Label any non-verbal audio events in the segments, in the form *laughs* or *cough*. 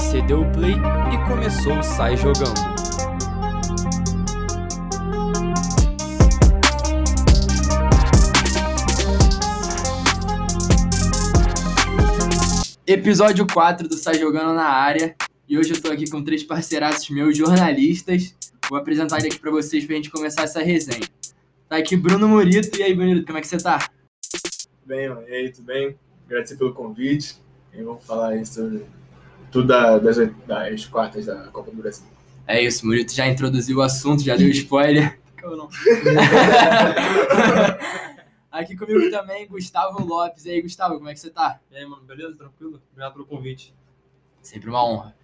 Você deu o play e começou o Sai Jogando. Episódio 4 do Sai Jogando na área. E hoje eu tô aqui com três parceiraços meus, jornalistas. Vou apresentar ele aqui pra vocês pra gente começar essa resenha. Tá aqui Bruno Murito. E aí, Bonito, como é que você tá? Bem, mano. E aí, tudo bem? Agradecer pelo convite. E vamos falar aí sobre tudo da- das, das quartas da Copa do Brasil. É isso, Murito já introduziu o assunto, já deu spoiler. *laughs* *laughs* Aqui comigo também, Gustavo Lopes. E aí, Gustavo, como é que você tá? E aí, mano, beleza? Tranquilo? Obrigado pelo convite. Sempre uma honra.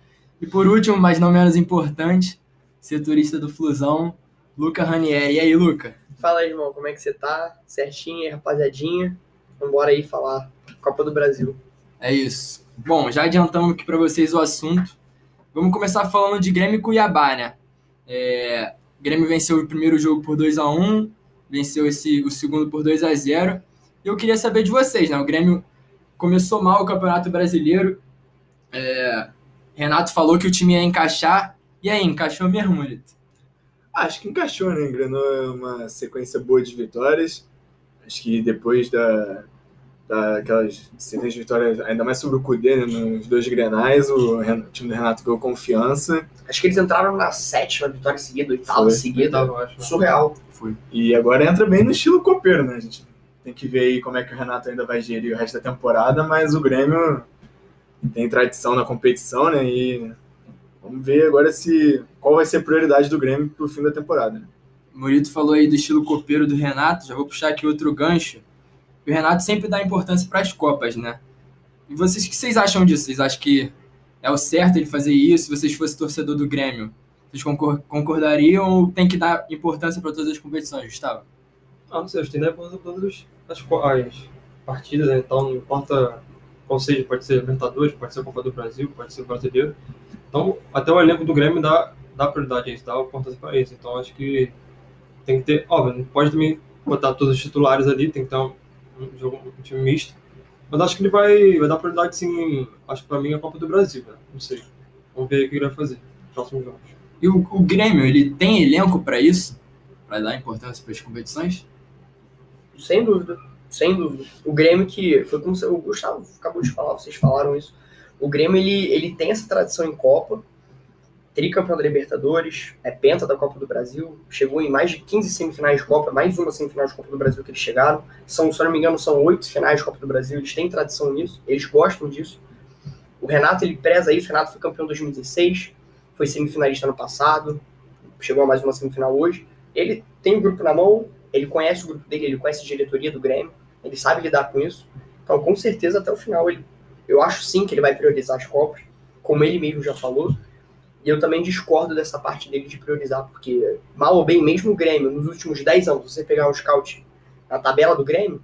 E por último, mas não menos importante, setorista do Flusão, Luca Ranier. E aí, Luca? Fala aí, irmão, como é que você tá? Certinho aí, rapaziadinha? Vambora aí falar Copa do Brasil. É isso. Bom, já adiantamos aqui para vocês o assunto. Vamos começar falando de Grêmio e Cuiabá, né? É, Grêmio venceu o primeiro jogo por 2 a 1 venceu esse, o segundo por 2 a 0 E eu queria saber de vocês, né? O Grêmio começou mal o Campeonato Brasileiro. É, Renato falou que o time ia encaixar. E aí, encaixou mesmo, Murito? Acho que encaixou, né? Engrenou uma sequência boa de vitórias. Acho que depois da, daquelas sequências de vitórias, ainda mais sobre o Cudê, né? Nos dois grenais, o, time do Renato ganhou confiança. Acho que eles entraram na sétima vitória seguida, oitava seguida. Né? Surreal. Foi. E agora entra bem no estilo copeiro, né? A gente tem que ver aí como é que o Renato ainda vai gerir o resto da temporada, mas o Grêmio tem tradição na competição, né? E vamos ver agora se qual vai ser a prioridade do Grêmio pro fim da temporada. né? O Murito falou aí do estilo copeiro do Renato, já vou puxar aqui outro gancho. O Renato sempre dá importância para as Copas, né? E vocês, o que vocês acham disso? Vocês acham que é o certo ele fazer isso? Se vocês fossem torcedor do Grêmio, vocês concor- concordariam ou tem que dar importância para todas as competições, Gustavo? Ah, não sei, acho que tem né, para todas as, as partidas, né? Então, não importa qual seja, pode ser Libertadores, pode ser Copa do Brasil, pode ser Brasileiro. Então, até o elenco do Grêmio dá, dá prioridade a isso, dá importância para isso. Então, acho que tem que ter, óbvio, não pode também botar todos os titulares ali, tem que ter um, um jogo, um time misto. Mas acho que ele vai, vai dar prioridade, sim, acho que para mim é a Copa do Brasil, né? Não sei. Vamos ver o que ele vai fazer nos próximos jogos. E o, o Grêmio, ele tem elenco para isso? Para dar importância para as competições? Sem dúvida. Sem dúvida. O Grêmio que. Foi como o Gustavo acabou de falar, vocês falaram isso. O Grêmio ele, ele tem essa tradição em Copa. Tricampeão da Libertadores, é penta da Copa do Brasil, chegou em mais de 15 semifinais de Copa, mais uma semifinal de Copa do Brasil que eles chegaram. São, se não me engano, são oito finais de Copa do Brasil, eles têm tradição nisso, eles gostam disso. O Renato, ele preza isso, o Renato foi campeão em 2016, foi semifinalista ano passado, chegou a mais uma semifinal hoje. Ele tem o grupo na mão, ele conhece o grupo dele, ele conhece a diretoria do Grêmio, ele sabe lidar com isso. Então, com certeza, até o final, ele, eu acho sim que ele vai priorizar as Copas, como ele mesmo já falou. E eu também discordo dessa parte dele de priorizar, porque, mal ou bem, mesmo o Grêmio, nos últimos 10 anos, se você pegar um scout na tabela do Grêmio,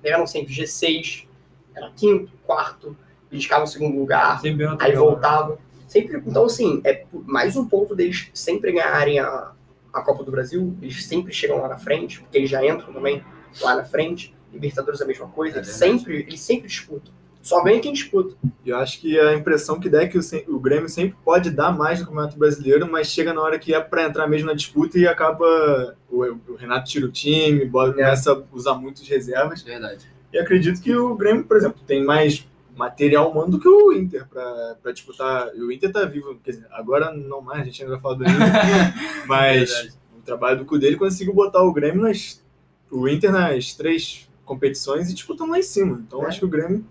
pegaram sempre G6, era quinto, quarto, eles ficavam em segundo lugar, aí tabela, voltavam. Sempre, então, assim, é mais um ponto deles sempre ganharem a, a Copa do Brasil. Eles sempre chegam lá na frente, porque eles já entram também lá na frente. Libertadores é a mesma coisa. É eles, sempre, eles sempre disputam. Só ganha quem disputa. E eu acho que a impressão que dá é que o, o Grêmio sempre pode dar mais no Campeonato Brasileiro, mas chega na hora que é para entrar mesmo na disputa e acaba o, o Renato tira o time, bota- começa a usar muitas reservas. Verdade. E acredito que o Grêmio, por exemplo, tem mais material humano do que o Inter para disputar. E o Inter tá vivo, quer dizer, agora não mais, a gente ainda vai falar do Inter, *laughs* mas Verdade. o trabalho do Cudê ele conseguiu botar o Grêmio nas o Inter nas três competições e disputando lá em cima. Então É. acho que o Grêmio,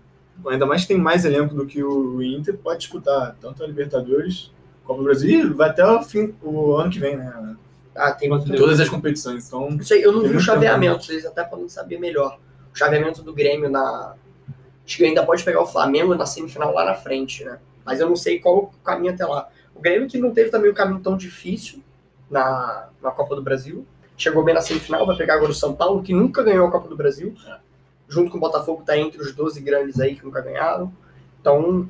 ainda mais que tem mais elenco do que o Inter, pode disputar tanto a Libertadores, Copa do Brasil e vai até o fim o ano que vem, né? Ah, tem Todas as competições. Então, Isso aí, eu não vi o chaveamento, vocês até podem saber melhor. O chaveamento do Grêmio na. Acho que ainda pode pegar o Flamengo na semifinal lá na frente, né? Mas eu não sei qual o caminho até lá. O Grêmio que não teve também um caminho tão difícil na, na Copa do Brasil. Chegou bem na semifinal, vai pegar agora o São Paulo, que nunca ganhou a Copa do Brasil. Junto com o Botafogo, tá entre os 12 grandes aí que nunca ganharam. Então,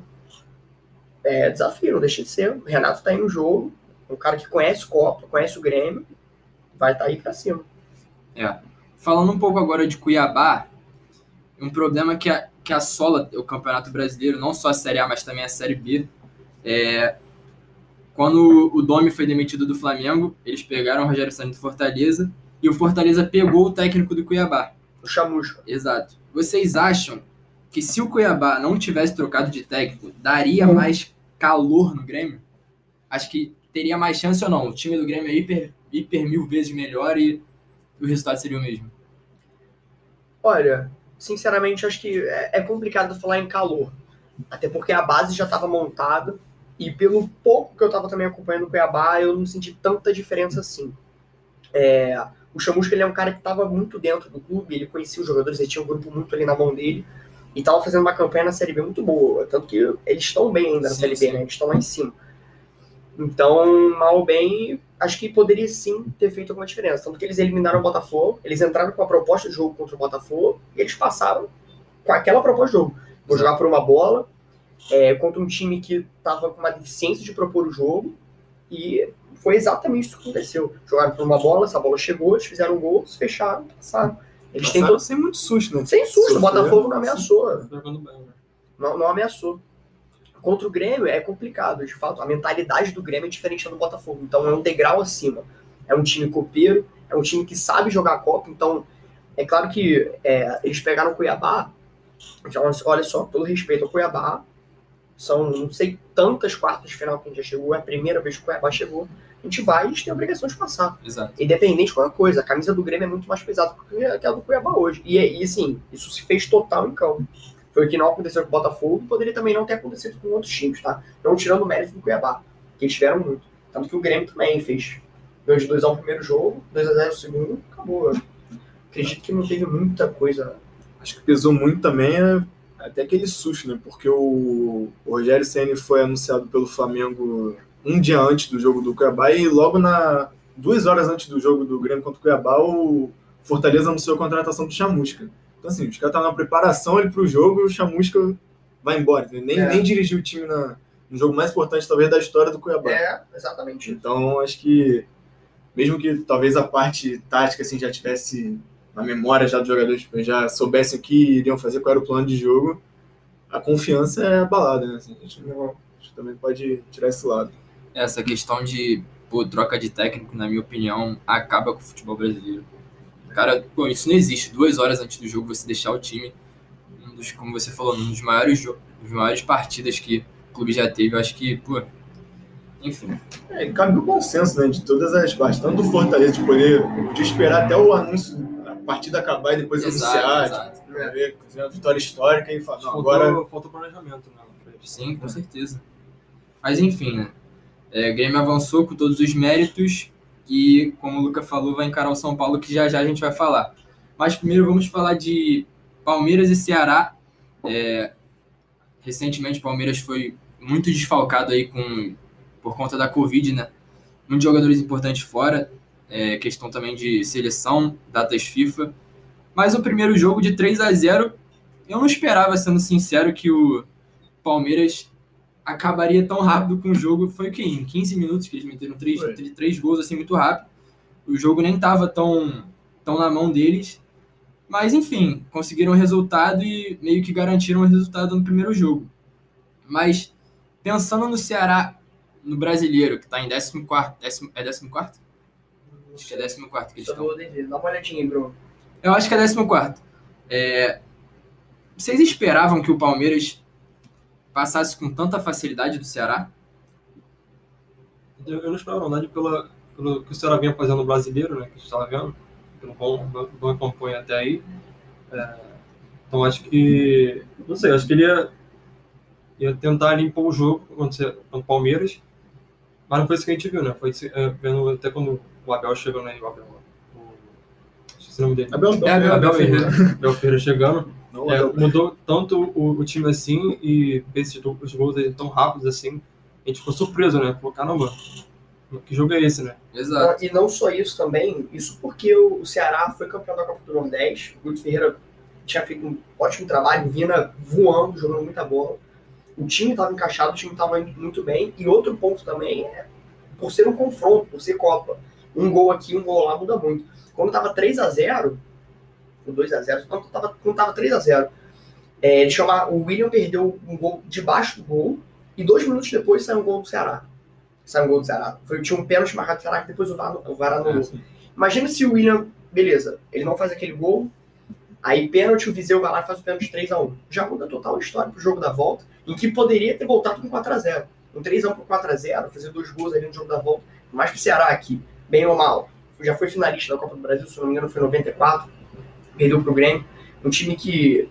é desafio, não deixa de ser. O Renato tá aí no jogo, um cara que conhece Copa, conhece o Grêmio, vai estar tá aí pra cima. Falando um pouco agora de Cuiabá, um problema que, a- que assola o Campeonato Brasileiro, não só a Série A, mas também a Série B, É, quando o Domi foi demitido do Flamengo, eles pegaram o Rogério Santos do Fortaleza e o Fortaleza pegou o técnico do Cuiabá. O Chamusca. Exato. Vocês acham que se o Cuiabá não tivesse trocado de técnico, daria mais calor no Grêmio? Acho que teria mais chance ou não? O time do Grêmio é hiper, hiper mil vezes melhor e o resultado seria o mesmo. Olha, sinceramente, acho que é, é complicado falar em calor. Até porque a base já estava montada. E pelo pouco que eu estava também acompanhando o Cuiabá, eu não senti tanta diferença assim. É, o Chamusca ele é um cara que estava muito dentro do clube, ele conhecia os jogadores, ele tinha um grupo muito ali na mão dele. E estava fazendo uma campanha na Série B muito boa. Tanto que eles estão bem ainda na Sim, Série sim. B, né? Eles estão lá em cima. Então, mal ou bem, acho que poderia sim ter feito alguma diferença. Tanto que eles eliminaram o Botafogo, eles entraram com a proposta de jogo contra o Botafogo e eles passaram com aquela proposta de jogo. Vou jogar por uma bola é, contra um time que estava com uma deficiência de propor o jogo e foi exatamente isso que aconteceu. Jogaram por uma bola, essa bola chegou, eles fizeram um gol, se fecharam, passaram. Eles Passaram tentam sem muito susto, né? sem susto, o Botafogo não ameaçou né? não, não ameaçou. Contra o Grêmio é complicado, de fato. A mentalidade do Grêmio é diferente da do Botafogo. Então é um degrau acima. É um time copeiro, é um time que sabe jogar Copa. Então, é claro que é, eles pegaram o Cuiabá. Então, olha só, todo respeito ao Cuiabá. São não sei tantas quartas de final que a gente já chegou. É a primeira vez que o Cuiabá chegou. A gente vai e a gente tem a obrigação de passar Exato. independente de qualquer coisa, a camisa do Grêmio é muito mais pesada que a que a do Cuiabá hoje. E, e assim, isso se fez total em campo. Foi o que não aconteceu com o Botafogo, poderia também não ter acontecido com outros times, tá? Não tirando o mérito do Cuiabá, que eles tiveram muito. Tanto que o Grêmio também fez. Ganhou de 2x1 o primeiro jogo, 2x0 o segundo, acabou. Eu acredito que não teve muita coisa. Acho que pesou muito também é, até aquele susto, né? Porque o, o Rogério Ceni foi anunciado pelo Flamengo um dia antes do jogo do Cuiabá e logo na duas horas antes do jogo do Grêmio contra o Cuiabá, o Fortaleza anunciou a contratação do Chamusca. Então assim, os caras estavam na preparação ali pro jogo e o Chamusca vai embora. entendeu? Nem, É. nem dirigiu o time na, no jogo mais importante, talvez, da história do Cuiabá. É, exatamente. Então, acho que, mesmo que talvez a parte tática assim, já tivesse na memória já dos jogadores, tipo, já soubessem o que iriam fazer, qual era o plano de jogo, a confiança é abalada, né? Assim, a, gente não, a gente também pode tirar esse lado. Essa questão de pô, troca de técnico, na minha opinião, acaba com o futebol brasileiro. Cara, pô, isso não existe. Duas horas antes do jogo você deixar o time, um dos, como você falou, um dos maiores, dos maiores partidas que o clube já teve. Eu acho que, pô, enfim. É, cabe o bom senso, né? De todas as partes, tanto do Fortaleza de poder de esperar até o anúncio, a partida acabar e depois anunciar, exato. tipo, pra ver, uma vitória histórica e falar, Faltou, agora faltou planejamento, né? Sim, com certeza. Mas enfim, né? É, Grêmio avançou com todos os méritos e, como o Luca falou, vai encarar o São Paulo, que já já a gente vai falar. Mas primeiro vamos falar de Palmeiras e Ceará. É, recentemente Palmeiras foi muito desfalcado aí com, por conta da Covid, né? Muitos jogadores importantes fora, é, questão também de seleção, datas FIFA. Mas o primeiro jogo de 3 a 0 eu não esperava, sendo sincero, que o Palmeiras acabaria tão rápido com o jogo. Foi o que? Em 15 minutos que eles meteram três, Foi. três, gols assim muito rápido. O jogo nem estava tão, tão na mão deles. Mas enfim, conseguiram o resultado e meio que garantiram o resultado no primeiro jogo. Mas pensando no Ceará, no brasileiro, que está em 14. Décimo, é 14? Acho que é 14 que eles estão. Dá uma olhadinha aí, Bruno. Eu acho que é 14. É... Vocês esperavam que o Palmeiras passasse com tanta facilidade do Ceará? Eu, eu não esperava, na verdade, pela, pelo que o Ceará vinha fazendo no brasileiro, né? Que a gente estava vendo, pelo bom, bom campanha até aí. É, então acho que. Não sei, acho que ele ia, ia tentar limpar o jogo contra, o Palmeiras. Mas não foi isso que a gente viu, né? Foi é, vendo até quando o Abel chegou, né? O Abel. O, o nome dele. Abel, É, Abel, Abel Ferreira. Ferreira. Abel Ferreira chegando. Não, É, mudou tanto o, o time assim e fez esses os gols aí tão rápidos assim. A gente ficou surpreso, né? Falou, caramba, que jogo é esse, né? Exato. E não só isso também, isso porque o Ceará foi campeão da Copa do Nordeste, o Guto Ferreira tinha feito um ótimo trabalho, Vina voando, jogando muita bola. O time estava encaixado, o time estava indo muito bem. E outro ponto também é por ser um confronto, por ser Copa. Um gol aqui, um gol lá muda muito. Quando estava 3 a 0 ou 2 a 0 não, tava, quando estava 3 a 0 é, ele chama, o William perdeu um gol debaixo do gol E dois minutos depois sai um gol do Ceará. Sai um gol do Ceará. Foi, tinha um pênalti marcado do Ceará que depois o VAR, o VAR anulou. Imagina se o William, beleza, ele não faz aquele gol, aí pênalti, o Viseu vai lá e faz o pênalti 3x1. Já muda total a história pro jogo da volta, em que poderia ter voltado com 4x0. Um 3x1 pro 4x0, fazer dois gols ali no jogo da volta. Mais pro Ceará aqui, bem ou mal. Já foi finalista da Copa do Brasil, se não me engano, foi em 94. Perdeu pro Grêmio. Um time que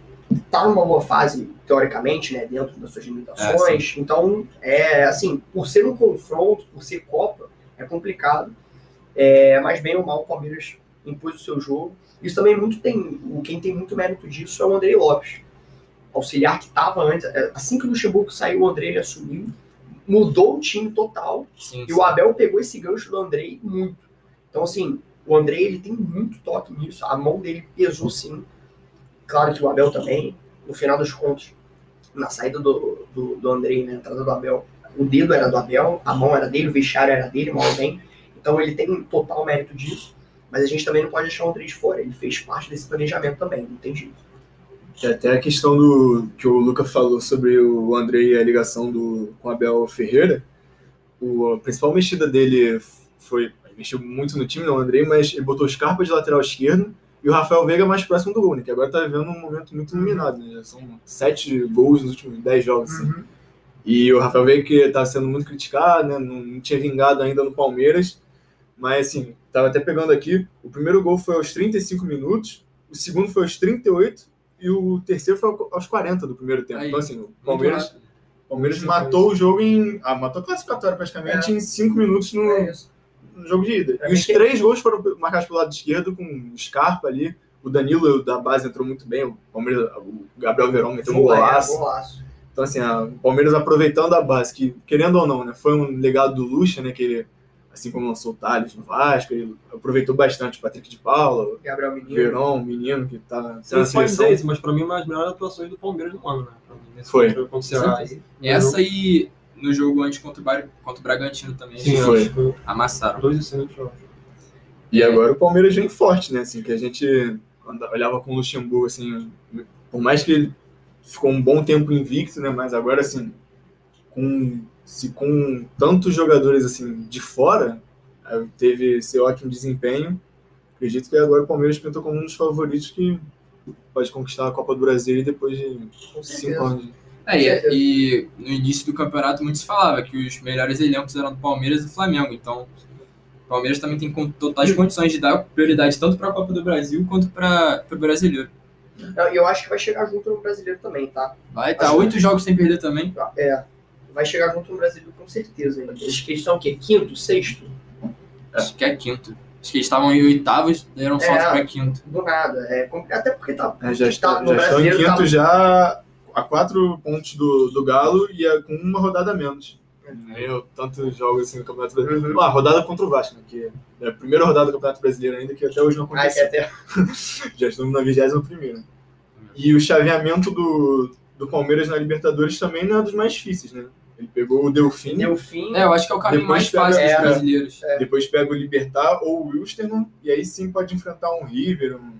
tá numa boa fase, teoricamente, né, dentro das suas limitações. então, é assim, por ser um confronto, por ser Copa, é complicado. É, mas bem ou mal, o Palmeiras impôs o seu jogo. Isso também muito tem, quem tem muito mérito disso é o Andrei Lopes, auxiliar que estava antes, é, assim que o Luxemburgo saiu, o Andrei assumiu, mudou o time total, Sim, e o Abel pegou esse gancho do Andrei muito. Então, assim, o Andrei ele tem muito toque nisso, a mão dele pesou sim. Claro que o Abel também, no final dos contos, na saída do, do, do Andrei, na entrada do Abel, o dedo era do Abel, a mão era dele, o vestiário era dele, mal bem. Então ele tem total mérito disso, mas a gente também não pode deixar o Andrei de fora. Ele fez parte desse planejamento também, não tem jeito. Até a questão do que o Luca falou sobre o André e a ligação do, com o Abel Ferreira, o, a principal mexida dele foi. Mexeu muito no time, não, o André, mas ele botou o Scarpa de lateral esquerdo e o Rafael Veiga mais próximo do gol, né? Que agora tá vivendo um momento muito iluminado, né? Já são sete gols nos últimos dez jogos, assim. E o Rafael Veiga que tá sendo muito criticado, né? Não, não tinha vingado ainda no Palmeiras. Mas, assim, tava até pegando aqui. O primeiro gol foi aos 35 minutos, o segundo foi aos 38 e o terceiro foi aos 40 do primeiro tempo. Aí, então, assim, o Palmeiras. Palmeiras matou o jogo em. Ah, matou a classificatória praticamente em 5 minutos no, É isso. No jogo de ida. Pra E os que- três gols foram marcados pelo lado esquerdo, com o Scarpa ali. O Danilo da base entrou muito bem. O, Palmeiras, o Gabriel Verón meteu um Foi, é, golaço. golaço. Então, assim, o Palmeiras aproveitando a base, que, querendo ou não, né, foi um legado do Lucha, né, que ele, assim como lançou o Thales no Vasco, ele aproveitou bastante o Patrick de Paula, Gabriel o Menino. Verón, o menino que tá seleção. dizer isso, mas pra mim, uma das melhores atuações do Palmeiras no ano, né? Pra mim, nesse Foi. contra- contra o Ceará. Essa aí no jogo antes contra o, Bar... contra o Bragantino também. Sim, foi. Amassaram. dois excelentes jogos. E agora o Palmeiras vem forte, né, assim, que a gente olhava com o Luxemburgo, assim, por mais que ele ficou um bom tempo invicto, né, mas agora, assim, com, se com tantos jogadores, assim, de fora, eh, teve esse ótimo desempenho, acredito que agora o Palmeiras pintou como um dos favoritos que pode conquistar a Copa do Brasil depois de cinco anos. É, e, e no início do campeonato muito se falava que os melhores elencos eram do Palmeiras e do Flamengo. Então, o Palmeiras também tem totais condições de dar prioridade tanto para a Copa do Brasil quanto para o brasileiro. Eu, eu acho que vai chegar junto no brasileiro também, tá? Vai estar Acho- oito jogos sem perder também. É. Vai chegar junto no brasileiro com certeza. ainda. Eles que estão o quê? Quinto, sexto? Acho que é quinto. Acho que eles estavam em oitavos, deram um salto É. para quinto. Do nada. É, até porque tá. É, já tá- está, no já estão em brasileiro quinto tá- já a quatro pontos do, do Galo e é com uma rodada a menos. Eu, tantos jogos assim no Campeonato Brasileiro. Uhum. Uma rodada contra o Vasco, né, que é a primeira rodada do Campeonato Brasileiro ainda, que até hoje não Ah, que aconteceu. até. *laughs* Já estamos na 21 primeira. E o chaveamento do, do Palmeiras na Libertadores também não é dos mais difíceis, né? Ele pegou o Delfim, Deu fim. É, eu acho que é o caminho mais fácil dos é. brasileiros. depois pega o Libertar ou o Wilstermann, e aí sim pode enfrentar um River, um,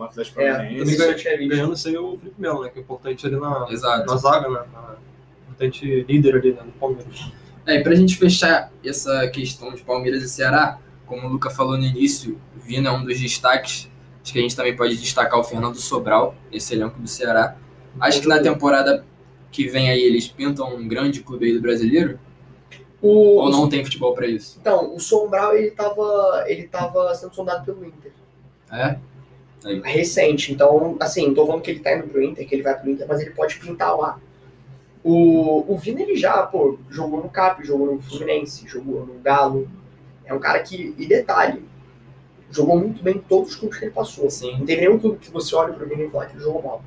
um Atlético É, Paranaense. visto. Ganhando sem o Felipe Melo, né? Que é importante ali na, Exato. na zaga, né? Na, importante líder ali né, no Palmeiras. É, e pra gente fechar essa questão de Palmeiras e Ceará, como o Luca falou no início, o Vina é um dos destaques. Acho que a gente também pode destacar o Fernando Sobral, esse elenco do Ceará. Acho que na temporada que vem aí eles pintam um grande clube aí do brasileiro, O, ou não tem futebol pra isso? Então, o Sombral ele tava, ele tava sendo sondado pelo Inter. É? Recente. Então, assim, não tô falando que ele tá indo pro Inter, que ele vai pro Inter, mas ele pode pintar lá. O, o Vina, ele já, pô, jogou no Cap, jogou no Fluminense, jogou no Galo. É um cara que, e detalhe, jogou muito bem em todos os clubes que ele passou. Sim. Não teve nenhum clube que você olha pro Vina e fala que ele jogou mal.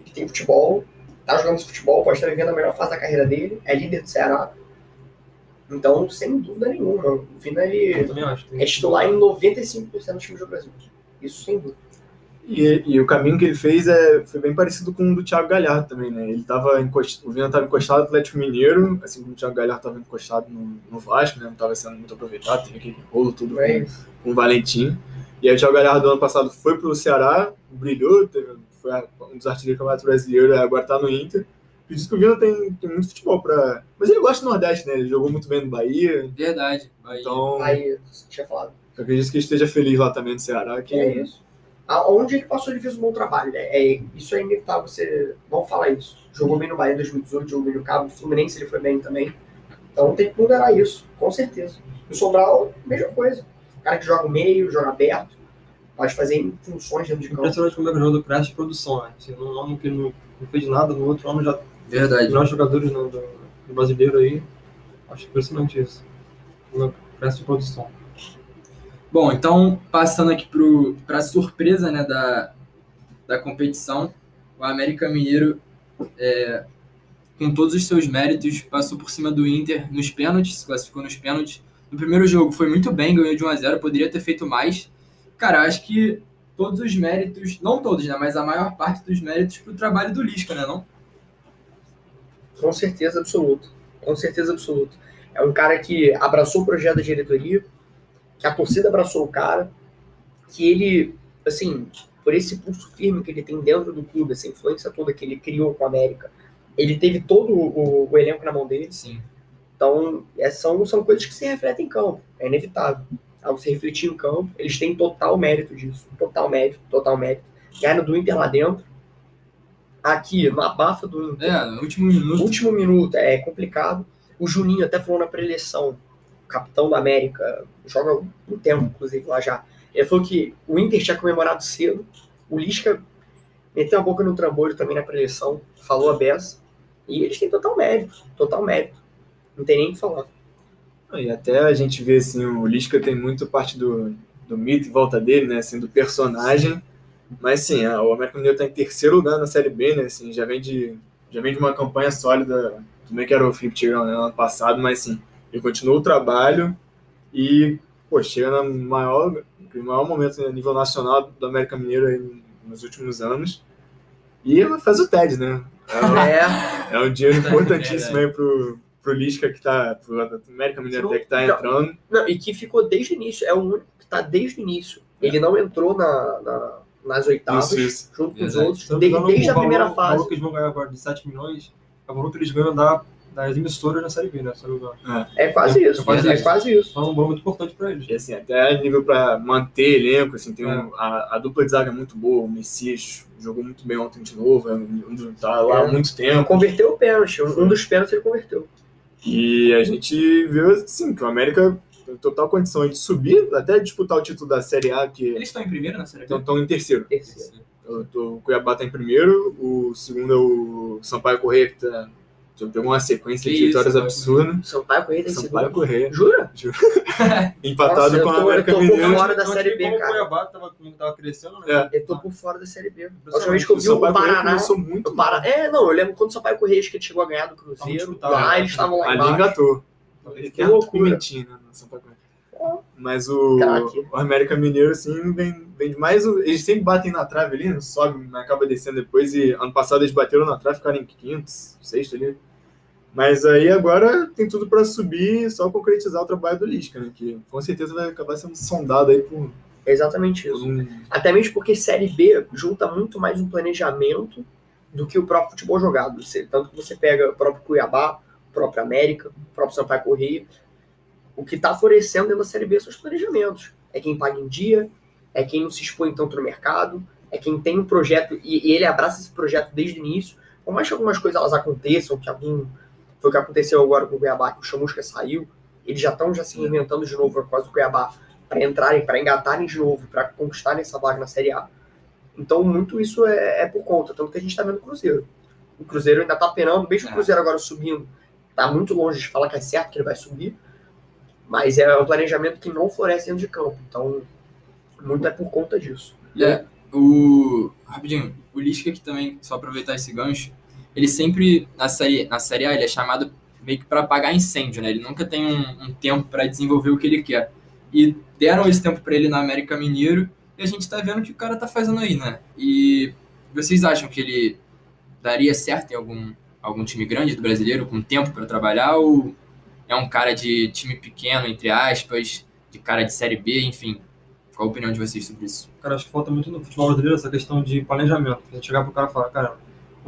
Ele tem futebol, tá jogando esse futebol, pode estar vivendo a melhor fase da carreira dele, é líder do Ceará. Então, sem dúvida nenhuma, o Vina, ele. Tem... é titular em 95% dos times do Brasil. Isso sem dúvida. E, e o caminho que ele fez é, foi bem parecido com o do Thiago Galhardo também, né? Ele tava encost... O Vina estava encostado no Atlético Mineiro, assim como o Thiago Galhardo estava encostado no, no Vasco, né? Não estava sendo muito aproveitado, teve aquele rolo tudo É com, com o Valentim. E aí o Thiago Galhardo ano passado foi pro Ceará, brilhou, teve, foi um dos artilheiros do Campeonato Brasileiro, e agora está no Inter. Por isso que o Vina tem, tem muito futebol pra. Mas ele gosta do Nordeste, né? Ele jogou muito bem no Bahia. Verdade. Bahia. Então, Aí, você tinha falado. Eu acredito que ele esteja feliz lá também no Ceará. Que É isso. Aonde ele passou, ele fez um bom trabalho. Né? É, isso é inevitável, você. Vamos falar isso. Jogou bem no Bahia em 2018, jogou bem no Cabo, no Fluminense ele foi bem também. Então tem que ponderar isso, com certeza. O Sobral, mesma coisa. O cara que joga no meio, joga aberto, pode fazer funções dentro de campo. Impressionante como é que o jogador cresce de produção, né? Assim, num ano que não, não fez nada, no outro ano já Verdade. os melhores jogadores no, do, do brasileiro aí. Acho impressionante isso. Cresce de produção. Bom, então, passando aqui para a surpresa né, da, da competição, o América Mineiro, é, com todos os seus méritos, passou por cima do Inter nos pênaltis, se classificou nos pênaltis. No primeiro jogo foi muito bem, ganhou de 1 a 0 poderia ter feito mais. Cara, acho que todos os méritos, não todos, né, mas a maior parte dos méritos para o trabalho do Lisca, né, não? Com certeza absoluta. Com certeza absoluta. É um cara que abraçou o projeto da diretoria, que a torcida abraçou o cara, que ele, assim, por esse pulso firme que ele tem dentro do clube, essa influência toda que ele criou com a América, ele teve todo o, o elenco na mão dele. Sim. Então, é, são, são coisas que se refletem em campo. É inevitável. Ao se refletir em campo, eles têm total mérito disso. Total mérito, total mérito. Ganharam do Inter lá dentro. Aqui, na abafa do Inter. É, no último minuto. último minuto é complicado. O Juninho até falou na preleção, capitão da América, joga um tempo, inclusive, lá já. Ele falou que o Inter tinha comemorado cedo. O Lisca meteu a boca no trambolho também na preleção, falou a beça. E eles têm total mérito, total mérito. Não tem nem o que falar. E até a gente vê assim, o Lisca tem muito parte do, do mito em volta dele, né? Assim, do personagem. Mas sim, o América Mineiro está em terceiro lugar na Série B, né? Assim, já vem de, já vem de uma campanha sólida. Também que era o Felipe Tigrão né, no ano passado, mas sim, ele continuou o trabalho e pô, chega no maior, no maior momento a nível nacional do América Mineiro aí nos últimos anos. E faz o TED, né? É, É, é um dinheiro *laughs* importantíssimo aí pro, pro Lisca que tá. Pro América Mineiro até que tá entrando. não, e que ficou desde o início. É o único que tá desde o início. Ele não entrou na, na- nas oitavas, Isso, isso. junto com os Verdade. outros, desde o a primeira valor- o valor fase. que eles vão ganhar agora de 7 milhões é o valor que eles ganham da, das emissoras na Série B, né? Engano. É quase É isso. quase É isso. quase isso. Então é um valor muito importante pra eles. E assim, até nível pra manter elenco, assim, tem um- É. a, a dupla de zaga é muito boa, o Messias jogou muito bem ontem de novo, é um- um- tá lá É. há muito tempo. Converteu o pênalti. Um um dos pênaltis ele converteu. E a gente viu assim, que o América tem total condição de subir, até disputar o título da Série A, que Eles estão em primeiro na Série B? estão em terceiro. Terceiro. O, o Cuiabá tá em primeiro, o segundo é o Sampaio Correia, que tá, já pegou uma sequência Que de vitórias isso, absurdas. Sampaio Correia tem Sampaio. Correia, Jura? *laughs* empatado Nossa, com a América eu tô por Mineiro. fora da Então, Série B, como cara. O Cuiabá tava, tava crescendo, né? É. Eu tô por fora da Série B. A última Impressionante. vez que eu O vi o Correia Paraná. começou muito O Para... É, não, eu lembro quando o Sampaio Correia acho que ele chegou a ganhar do Cruzeiro. Lá né? eles estavam lá Ali embaixo. engatou. Que Tem loucura. pimentinha, né, no Sampaio Correia. Mas o, o América Mineiro, assim, vem, vem de mais. o- Eles sempre batem na trave ali, né, sobe, mas acaba descendo depois. E ano passado eles bateram na trave, ficaram em quinto, sexto ali. Mas aí agora tem tudo pra subir, só concretizar o trabalho do Lisca, né? Que com certeza vai acabar sendo sondado aí por, É exatamente isso. um. Até mesmo porque Série B junta muito mais um planejamento do que o próprio futebol jogado. Tanto que você pega o próprio Cuiabá, o próprio América, o próprio Sampaio Correia. O que está florescendo dentro da Série B são os planejamentos. É quem paga em dia, é quem não se expõe tanto no mercado, é quem tem um projeto e, e ele abraça esse projeto desde o início. Por mais que algumas coisas elas aconteçam, que algum. Foi o que aconteceu agora com o Cuiabá, que o Chamusca saiu, eles já estão já se reinventando de novo por causa do Cuiabá para entrarem, para engatarem de novo, para conquistarem essa vaga na Série A. Então, muito isso é, é por conta, tanto que a gente está vendo o Cruzeiro. O Cruzeiro ainda está penando, mesmo o É. Cruzeiro agora subindo, tá muito longe de falar que é certo que ele vai subir, mas é um planejamento que não floresce dentro de campo. Então, muito é por conta disso. É, o. Rapidinho, o Lisca que também, só aproveitar esse gancho, ele sempre, na série, na série A, ele é chamado meio que para apagar incêndio, né? Ele nunca tem um, um tempo para desenvolver o que ele quer. E deram esse tempo para ele na América Mineiro e a gente tá vendo o que o cara tá fazendo aí, né? E vocês acham que ele daria certo em algum, algum time grande do brasileiro, com tempo para trabalhar, ou é um cara de time pequeno, entre aspas, de cara de série B, enfim? Qual a opinião de vocês sobre isso? Cara, acho que falta muito no futebol brasileiro essa questão de planejamento. Gente chegar pro cara e falar, cara,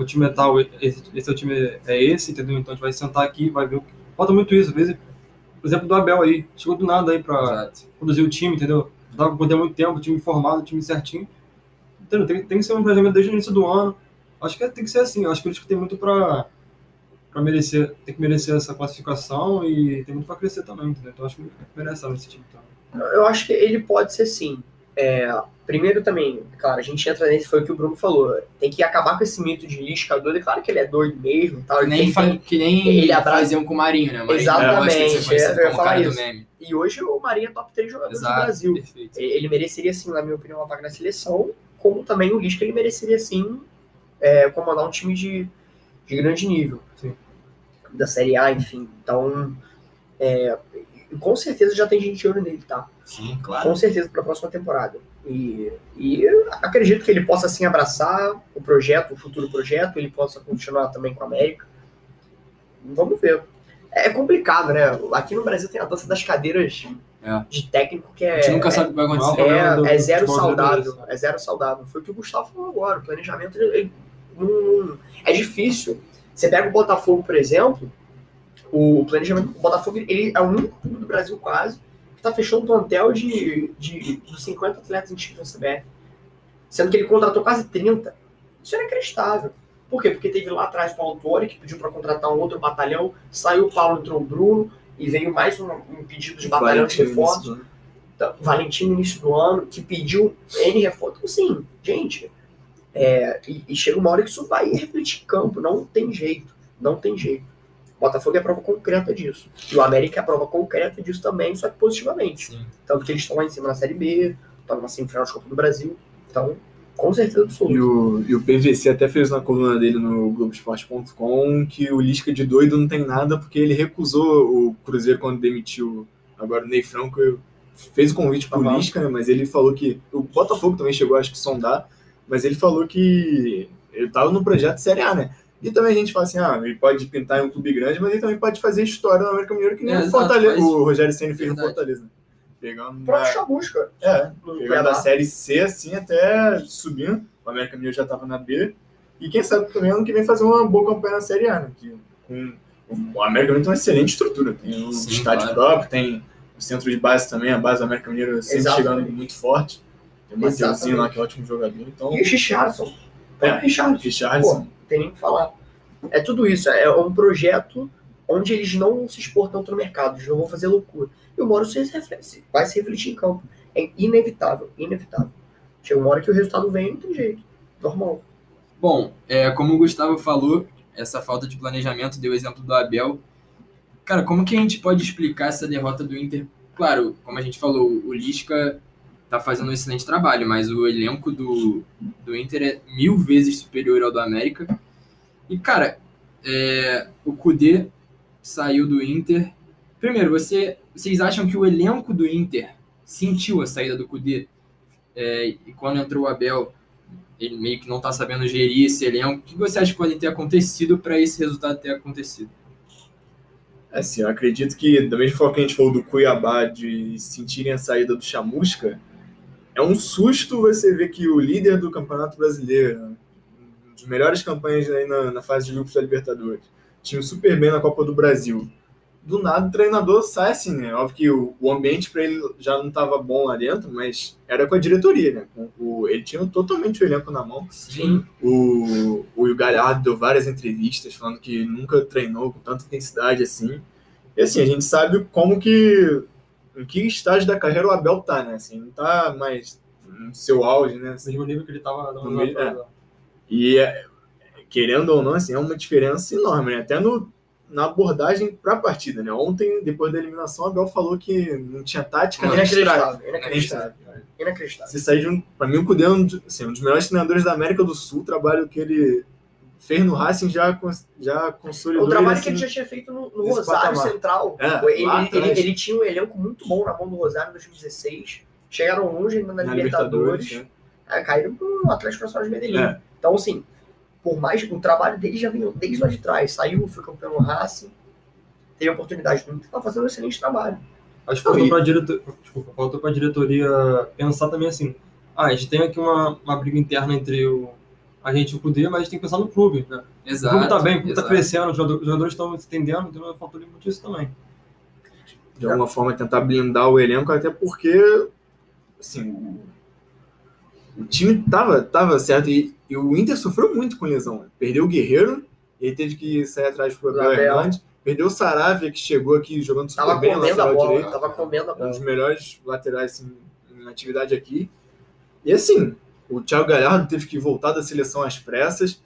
o time é tal, esse, esse é o time é esse, entendeu? Então a gente vai sentar aqui, vai ver o que. Falta muito isso, às vezes, por exemplo, do Abel aí, chegou do nada aí pra Exato. produzir o time, entendeu? Dava pra poder muito tempo, o time formado, o time certinho. Entendeu? Tem, tem que ser um planejamento desde o início do ano. Acho que tem que ser assim, acho que eles tem muito pra, pra merecer, tem que merecer essa classificação e tem muito pra crescer também, entendeu? Então acho que merece nesse time também. Eu acho que ele pode ser sim. É, primeiro também, claro, a gente entra nesse, foi o que o Bruno falou. Tem que acabar com esse mito de Lisca doido. É claro que ele é doido mesmo tal. Que ele nem, fa- tem- que nem ele faziam com o Marinho, né? O Marinho Exatamente, é, eu ia falar do isso. E hoje o Marinho é top 3 jogadores do Exato, Brasil. perfeito. Ele mereceria sim, na minha opinião, uma vaga na seleção, como também o Lisca ele mereceria sim é, comandar um time de, de grande nível. Sim. Da Série A, enfim. Então, é, com certeza já tem gente de olho nele, tá? Sim, claro. Com certeza para a próxima temporada. E, e eu acredito que ele possa assim abraçar o projeto, o futuro projeto, ele possa continuar também com a América. Vamos ver. É complicado, né? Aqui no Brasil tem a dança das cadeiras É. de técnico que A é, gente nunca sabe o que vai acontecer. É, problema do é, é zero saudável. brasileiro. É zero saudável. Foi o que o Gustavo falou agora. O planejamento ele, ele é difícil. Você pega o Botafogo, por exemplo, o planejamento do Botafogo ele é o único clube do Brasil quase que está fechando um plantel de, de, dos 50 atletas inscritos na CBF. Sendo que ele contratou quase 30. Isso é inacreditável. Por quê? Porque teve lá atrás o Paulo que pediu para contratar um outro batalhão, saiu o Paulo, entrou o Bruno, e veio mais um, um pedido de batalhão de Valentim, reforço. isso, né? Então, Valentim no início do ano, que pediu N reforço. Então, Sim, gente. é, e, e chega uma hora que isso vai refletir campo. Não tem jeito. Não tem jeito. O Botafogo é a prova concreta disso. E o América é a prova concreta disso também, só que positivamente. Sim. Tanto que eles estão lá em cima na Série B, estão na semifinal de Copa do Brasil. Então, com certeza E absoluta. o, e o PVC até fez na coluna dele no Globoesporte.com que o Lisca de doido não tem nada porque ele recusou o Cruzeiro quando demitiu agora o Ney Franco. Fez o convite pro Aham. Lisca, né? Mas ele falou que. O Botafogo também chegou, acho que sondar, mas ele falou que ele tava no projeto Série A, né? E também a gente fala assim, ah, ele pode pintar em um clube grande, mas ele também pode fazer história no América Mineiro, que nem É, o, exato, Fortaleza, faz- o Rogério Senna fez no Verdade. Fortaleza. né? Pegando O próprio uma- Chamusca. é, no pegando Cuiabá. a série C assim até subindo. O América Mineiro já estava na B. E quem sabe também ano que vem fazer uma boa campanha na Série A, né? Que, com, o América Mineiro tem uma excelente estrutura. Tem o Sim, estádio claro. próprio, tem o centro de base também, a base do América Mineiro sempre Exatamente. chegando muito forte. Tem o Mateuzinho lá, que é ótimo jogador. Então, E o Richardson. É. É. Richardson. Richardson. Pô, tem nem o que falar. É tudo isso. É um projeto onde eles não vão se expor tanto no mercado, eles não vão fazer loucura. E uma hora isso vai se refletir em campo. É inevitável, inevitável. Chega uma hora que o resultado vem não tem jeito. Normal. Bom, é, como o Gustavo falou, essa falta de planejamento, deu o exemplo do Abel. Cara, como que a gente pode explicar essa derrota do Inter? Claro, como a gente falou, o Lisca tá fazendo um excelente trabalho, mas o elenco do, do Inter é mil vezes superior ao do América. E, cara, é, o Kudê saiu do Inter. Primeiro, você, vocês acham que o elenco do Inter sentiu a saída do Kudê? É, e quando entrou o Abel, ele meio que não tá sabendo gerir esse elenco. O que você acha que pode ter acontecido para esse resultado ter acontecido? Assim, eu acredito que, da mesma forma que a gente falou do Cuiabá, de sentirem a saída do Chamusca, é um susto você ver que o líder do Campeonato Brasileiro, das melhores campanhas aí na, na fase de grupos da Libertadores, tinha super bem na Copa do Brasil. Do nada o treinador sai assim, né? Óbvio que o, o ambiente para ele já não estava bom lá dentro, mas era com a diretoria, né? Com o- ele tinha totalmente o elenco na mão. Sim. O, o Galhardo deu várias entrevistas falando que nunca treinou com tanta intensidade assim. E assim, a gente sabe como que. Em que estágio da carreira o Abel tá, né? Assim, não tá mais no seu auge, né? Assim, mesmo nível que ele tava No meio- é. e é, querendo ou não, assim, é uma diferença enorme, né? Até no, na abordagem para a partida, né? Ontem, depois da eliminação, o Abel falou que não tinha tática nem. Inacreditável, inacreditável. Inacreditável. Você sai de um. Pra mim, o Cudê é um, assim, um dos melhores treinadores da América do Sul. O trabalho que ele fez no Racing já, já consolidou. O trabalho ele, que ele assim, já tinha feito no, no Rosário patamar. Central. É, ele, ele, ele tinha um elenco muito bom na mão do Rosário em 2016. Chegaram longe na, na Libertadores. Libertadores. né? É, caíram pro Atlético Nacional de Medellín. É. Então, assim, por mais o trabalho dele já vinha desde lá de trás. Saiu, foi campeão no Racing, teve a oportunidade do Inter, tá fazendo um excelente trabalho. Acho que faltou pra, diretor... Desculpa, faltou pra diretoria pensar também assim. Ah, a gente tem aqui uma, uma briga interna entre o, a gente o Cudê, mas a gente tem que pensar no clube, né? O Exato. clube tá bem, o clube tá exato. crescendo, os jogadores os jogadores estão se entendendo, então faltou muito isso também. de alguma forma tentar blindar o elenco, até porque assim, o, o time tava, tava certo e, e o Inter sofreu muito com lesão. né? Perdeu o Guerreiro, e ele teve que sair atrás do Abel. Hernandes. Perdeu o Saravia, que chegou aqui jogando super Tava bem na comendo a lateral bola, direito. tava comendo a um bola. dos melhores laterais assim, em atividade aqui. E assim, o Thiago Galhardo teve que voltar da seleção às pressas.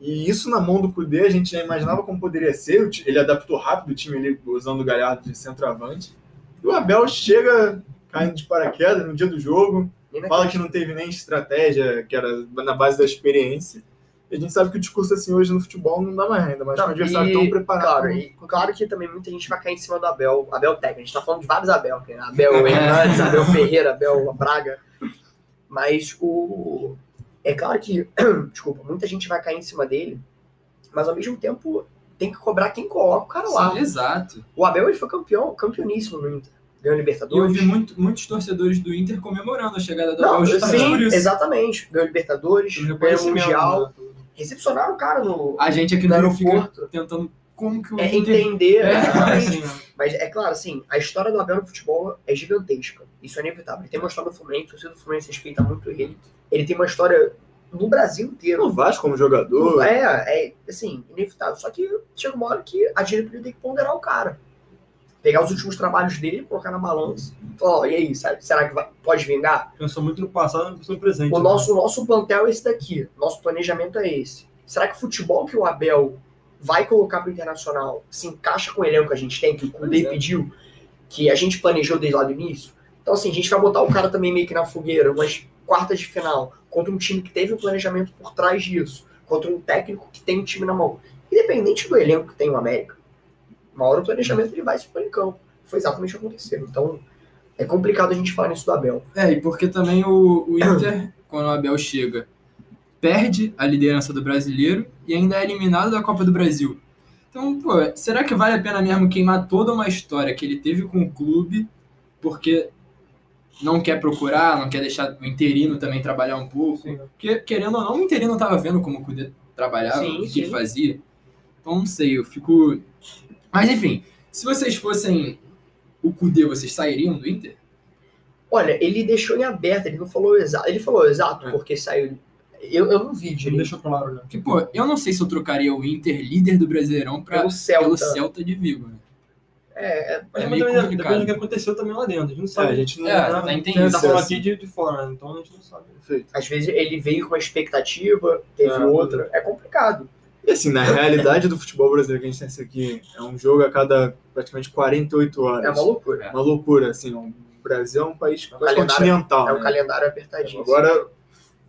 E isso na mão do Cudê, a gente já imaginava como poderia ser. Ele adaptou rápido o time ali, usando o Galhardo de centroavante. E o Abel chega caindo de paraquedas no dia do jogo, fala que não teve nem estratégia, que era na base da experiência. E a gente sabe que o discurso assim hoje no futebol não dá mais ainda, mas Não, o adversário e, tão preparado. Claro, e claro que também muita gente vai cair em cima do Abel, Abel técnico. A gente tá falando de vários Abel, né? Abel Hernandes, *laughs* Abel Ferreira, Abel Braga. Mas o. É claro que, *clears throat* desculpa, muita gente vai cair em cima dele, mas ao mesmo tempo tem que cobrar quem coloca o cara lá. Sim, exato. O Abel ele foi campeão, campeoníssimo no Inter. Ganhou E eu Libertadores. vi muito- muitos torcedores do Inter comemorando a chegada do Não, Abel justamente sim, por isso. exatamente. Ganhou Libertadores, ganhou Mundial. né? Recepcionaram o cara no, A gente aqui no aeroporto. tentando como que o É Inter... entender. É. Assim, né? Mas é claro, assim, a história do Abel no futebol é gigantesca. Isso é inevitável. Ele tem uma história no Fluminense, o torcedor do Fluminense respeita muito ele. Ele tem uma história no Brasil inteiro. No Vasco como jogador, É, é, assim, inevitável. Só que chega uma hora que a diretoria tem que ponderar o cara. Pegar os últimos trabalhos dele, colocar na balança. Falar, ó, e aí, sabe, será que vai- pode vingar? Pensou muito no passado, não pensou no presente. O né? nosso, nosso plantel é esse daqui. Nosso planejamento é esse. Será que o futebol que o Abel vai colocar pro Internacional se encaixa com o elenco que a gente tem, que o Kudê é. pediu, que a gente planejou desde lá do início? Então, assim, a gente vai botar o cara também meio que na fogueira, umas quartas de final, contra um time que teve um planejamento por trás disso, contra um técnico que tem um time na mão. Independente do elenco que tem o América, uma hora o planejamento ele vai se pôr em campo. Foi exatamente o que aconteceu. Então, é complicado a gente falar nisso do Abel. É, e porque também o, o Inter, *clears throat* quando o Abel chega, perde a liderança do brasileiro e ainda é eliminado da Copa do Brasil. Então, pô, será que vale a pena mesmo queimar toda uma história que ele teve com o clube porque não quer procurar, não quer deixar o interino também trabalhar um pouco? Sim. Porque, querendo ou não, o interino tava vendo como o Cudê trabalhava, Sim, o que sim. ele fazia. Então, não sei, eu fico... Mas, enfim, se vocês fossem o Cudê, vocês sairiam do Inter? Olha, ele deixou em aberto, ele não falou exato. Ele falou exato É. porque saiu. Eu, eu não vi Não direito. deixou claro, né? Porque, pô, eu não sei se eu trocaria o Inter líder do Brasileirão pra, Pelo Celta. pelo Celta de Vigo, né? É, é, Mas É também meio depende do que aconteceu também lá dentro. A gente não É, sabe. a gente não É, não- tá, tem isso. tá falando aqui de, de fora, né? então a gente não sabe. Perfeito. às vezes ele veio com uma expectativa, teve É. outra. É complicado. E assim, na realidade do futebol brasileiro que a gente tem isso aqui, é um jogo a cada praticamente 48 horas. É uma loucura. Uma loucura, assim. O Brasil é um país É um continental. É um né? calendário apertadinho. Agora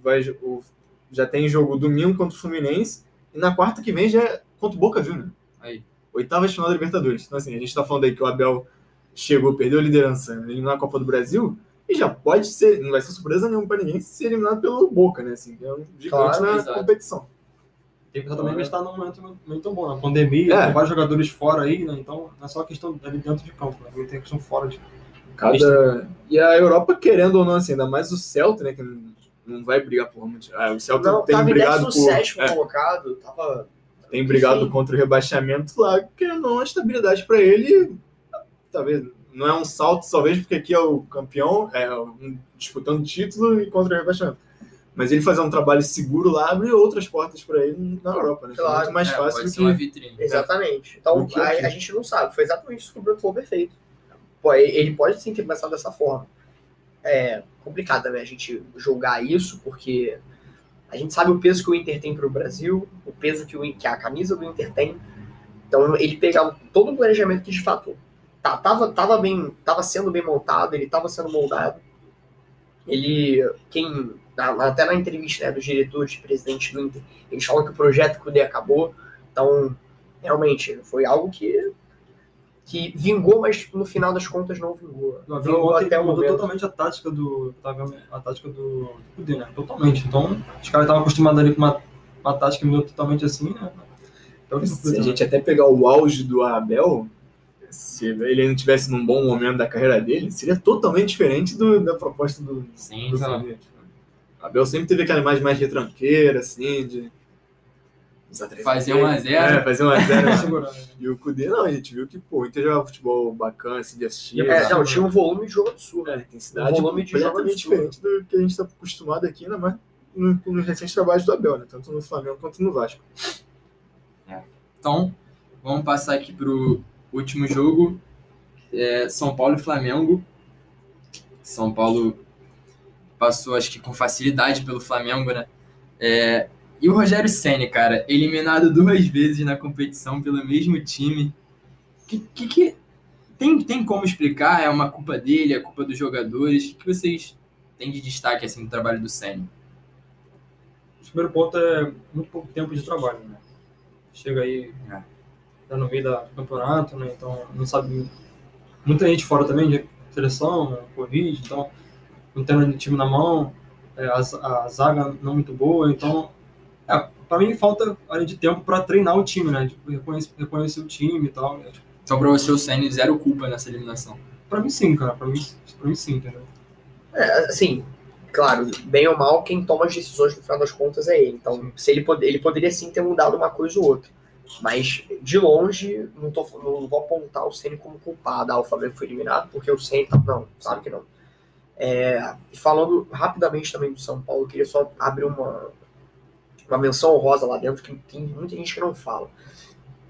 vai, o- já tem jogo domingo contra o Fluminense e na quarta que vem já é contra o Boca Juniors. Aí. Oitava de final da Libertadores. Então, assim, a gente tá falando aí que o Abel chegou, perdeu a liderança, eliminou a Copa do Brasil e já pode ser, não vai ser surpresa nenhuma pra ninguém ser eliminado pelo Boca, né? Assim, é um gigante Claro, na exato. competição. Tem que pensar também que a gente tá num momento muito- bom. Na pandemia, É. tem vários jogadores fora aí, né? Então não é só questão ali dentro de campo, né? Tem questão fora de Cada... E a Europa, querendo ou não, assim, ainda mais o Celta, né? Que não, vai brigar por muito. Ah, o Celta Não, tem tava em brigado 17 por. é, colocado, tava. Tem brigado Enfim. contra o rebaixamento lá, querendo ou não, a estabilidade para ele. Talvez não é um salto, talvez porque aqui é o campeão, é um, disputando título e contra o rebaixamento. Mas ele fazer um trabalho seguro lá abre outras portas para ele na Europa, né? Claro. muito mais É, fácil pode do ser que. uma vitrine. Exatamente. Então a, a gente não sabe. Foi exatamente isso que o Bruno falou perfeito. Pô, ele pode sim ter pensado dessa forma. É complicado também a gente julgar isso, porque a gente sabe o peso que o Inter tem para o Brasil, o peso que, o, que a camisa do Inter tem. Então ele pegar todo o planejamento que de fato tá, tava, tava, bem, tava sendo bem montado, ele tava sendo moldado. Ele, quem, até na entrevista né, dos diretores, presidente do Inter, eles falam que o projeto que o D acabou. Então, realmente, foi algo que, que vingou, mas no final das contas não vingou. O Vingou até o mudou momento. totalmente a tática do. tá? A tática do, Kudê, né? Totalmente. Então, os caras estavam acostumados ali com uma, uma tática que mudou totalmente assim, né? Então, Se a gente até pegar o auge do Abel, se ele não tivesse num bom momento da carreira dele, seria totalmente diferente do- da proposta do, Sim, do. Abel sempre teve aquela imagem mais retranqueira, assim, de. Fazer 1 a 0. É, fazer 1x0. *laughs* Segurando. e o Kudê, não, a gente viu que, pô, o Inter jogava futebol bacana, assim, de assistir. É, sabe? não, tinha um volume de jogo absurdo. É, intensidade Um volume de jogo diferente do que a gente está acostumado aqui, ainda mais no- nos recentes trabalhos do Abel, né? Tanto no Flamengo quanto no Vasco. Então, vamos passar aqui pro último jogo. É, São Paulo e Flamengo. São Paulo passou, acho que com facilidade pelo Flamengo, né? É, e o Rogério Senna, cara, eliminado duas vezes na competição pelo mesmo time. Que, que, que- tem, tem como explicar? É uma culpa dele, é culpa dos jogadores? O que vocês têm de destaque assim, no trabalho do Senna? O primeiro ponto é muito pouco tempo de trabalho, né? Chega aí É. tá no meio do campeonato, né? Então não sabe. Muita gente fora também de seleção, Covid, então não tendo o time na mão, é, a, a zaga não muito boa, então é, para mim falta área de tempo para treinar o time, né? Tipo, reconhecer, reconhecer o time e tal. É, tipo, Então, pra você, o Senna zero culpa nessa eliminação. Pra mim sim, cara. Pra mim, pra mim sim, entendeu? É, assim, claro, bem ou mal, quem toma as decisões no final das contas é ele. Então, se ele, pode, ele poderia sim ter mudado uma coisa ou outra. Mas, de longe, não, tô, não vou apontar o Ceni como culpado. Ah, o Flamengo foi eliminado porque o Ceni tá... Não, claro que não. É, e falando rapidamente também do São Paulo, eu queria só abrir uma, uma menção honrosa lá dentro, que tem muita gente que não fala.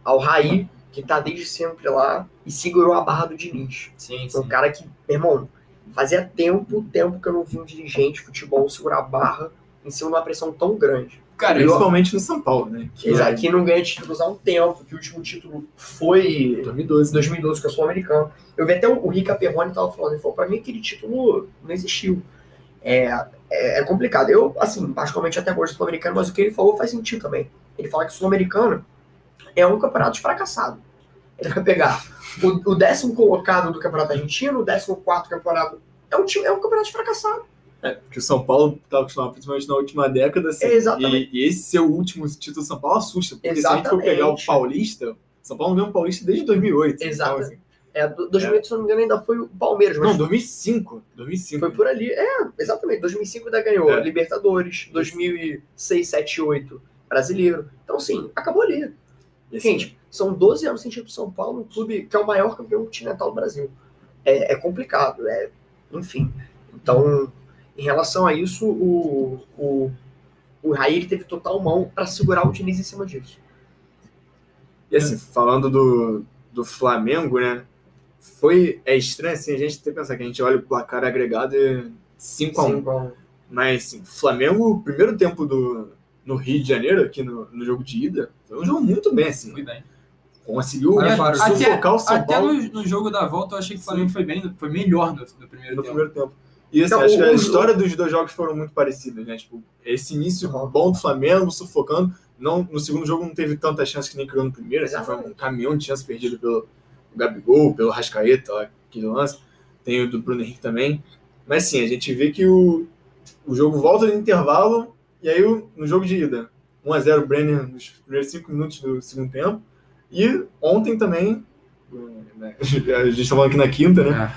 Ao Raí, que tá desde sempre lá e segurou a barra do Diniz. Sim, Um sim. cara que, meu irmão, fazia tempo, tempo que eu não vi um dirigente de futebol segurar a barra em cima de uma pressão tão grande. Cara, eu, Principalmente no São Paulo, né? Que é que não ganha títulos há um tempo, que o último título foi 2012. 2012, que é o Sul-Americano. Eu vi até o, o Rica Perrone tava falando, ele falou, pra mim aquele título não existiu. É, é, é complicado. Eu, assim, particularmente até gosto do Sul-Americano, mas o que ele falou faz sentido também. Ele fala que o Sul-Americano é um campeonato fracassado. Ele vai pegar o, o décimo colocado do campeonato argentino, o décimo quarto campeonato. É um, time, é um campeonato fracassado. É, porque o São Paulo estava acostumado, principalmente na última década, assim, Exatamente. E, e esse ser o último título do São Paulo assusta, porque se a gente for Exatamente. pegar o Paulista, São Paulo não ganhou um Paulista desde 2008. Exato. Então, assim, É, do- 2008, se eu não me engano, ainda foi o Palmeiras, mas não, 2005. 2005. foi por ali. É, exatamente. 2005 ainda ganhou É. Libertadores, 2006, 7, 8 Brasileiro. Então, sim, acabou ali. E, assim, Gente, são 12 anos sem título pro São Paulo, um clube que é o maior campeão continental do Brasil. É, é complicado, é, enfim. Então, em relação a isso, o, o, o Raí teve total mão para segurar o Diniz em cima disso. E assim, falando do, do Flamengo, né? Foi. É estranho assim, a gente tem que pensar que a gente olha o placar agregado e 5x1. Sim, com- Mas assim, Flamengo, o primeiro tempo do, no Rio de Janeiro, aqui no, no jogo de ida, foi um jogo muito bem, assim. fui bem. Conseguiu Olha, sufocar até- o São Até Paulo no, no jogo da volta eu achei que o Flamengo foi bem, foi melhor no, no primeiro no tempo. primeiro tempo. E assim, Então, acho que o- a o- história dos dois jogos foram muito parecidas, né? Tipo, esse início bom do Flamengo, sufocando. Não, no segundo jogo não teve tanta chance que nem criou no primeiro. Assim, foi um caminhão de chance perdido pelo Gabigol, pelo Rascaeta, lá, que lance. Tem o do Bruno Henrique também. Mas sim, a gente vê que o, o jogo volta no intervalo, e aí no jogo de ida, 1x0 o Brenner nos primeiros 5 minutos do segundo tempo. E ontem também, né, *laughs* a gente tá falando aqui na quinta, né?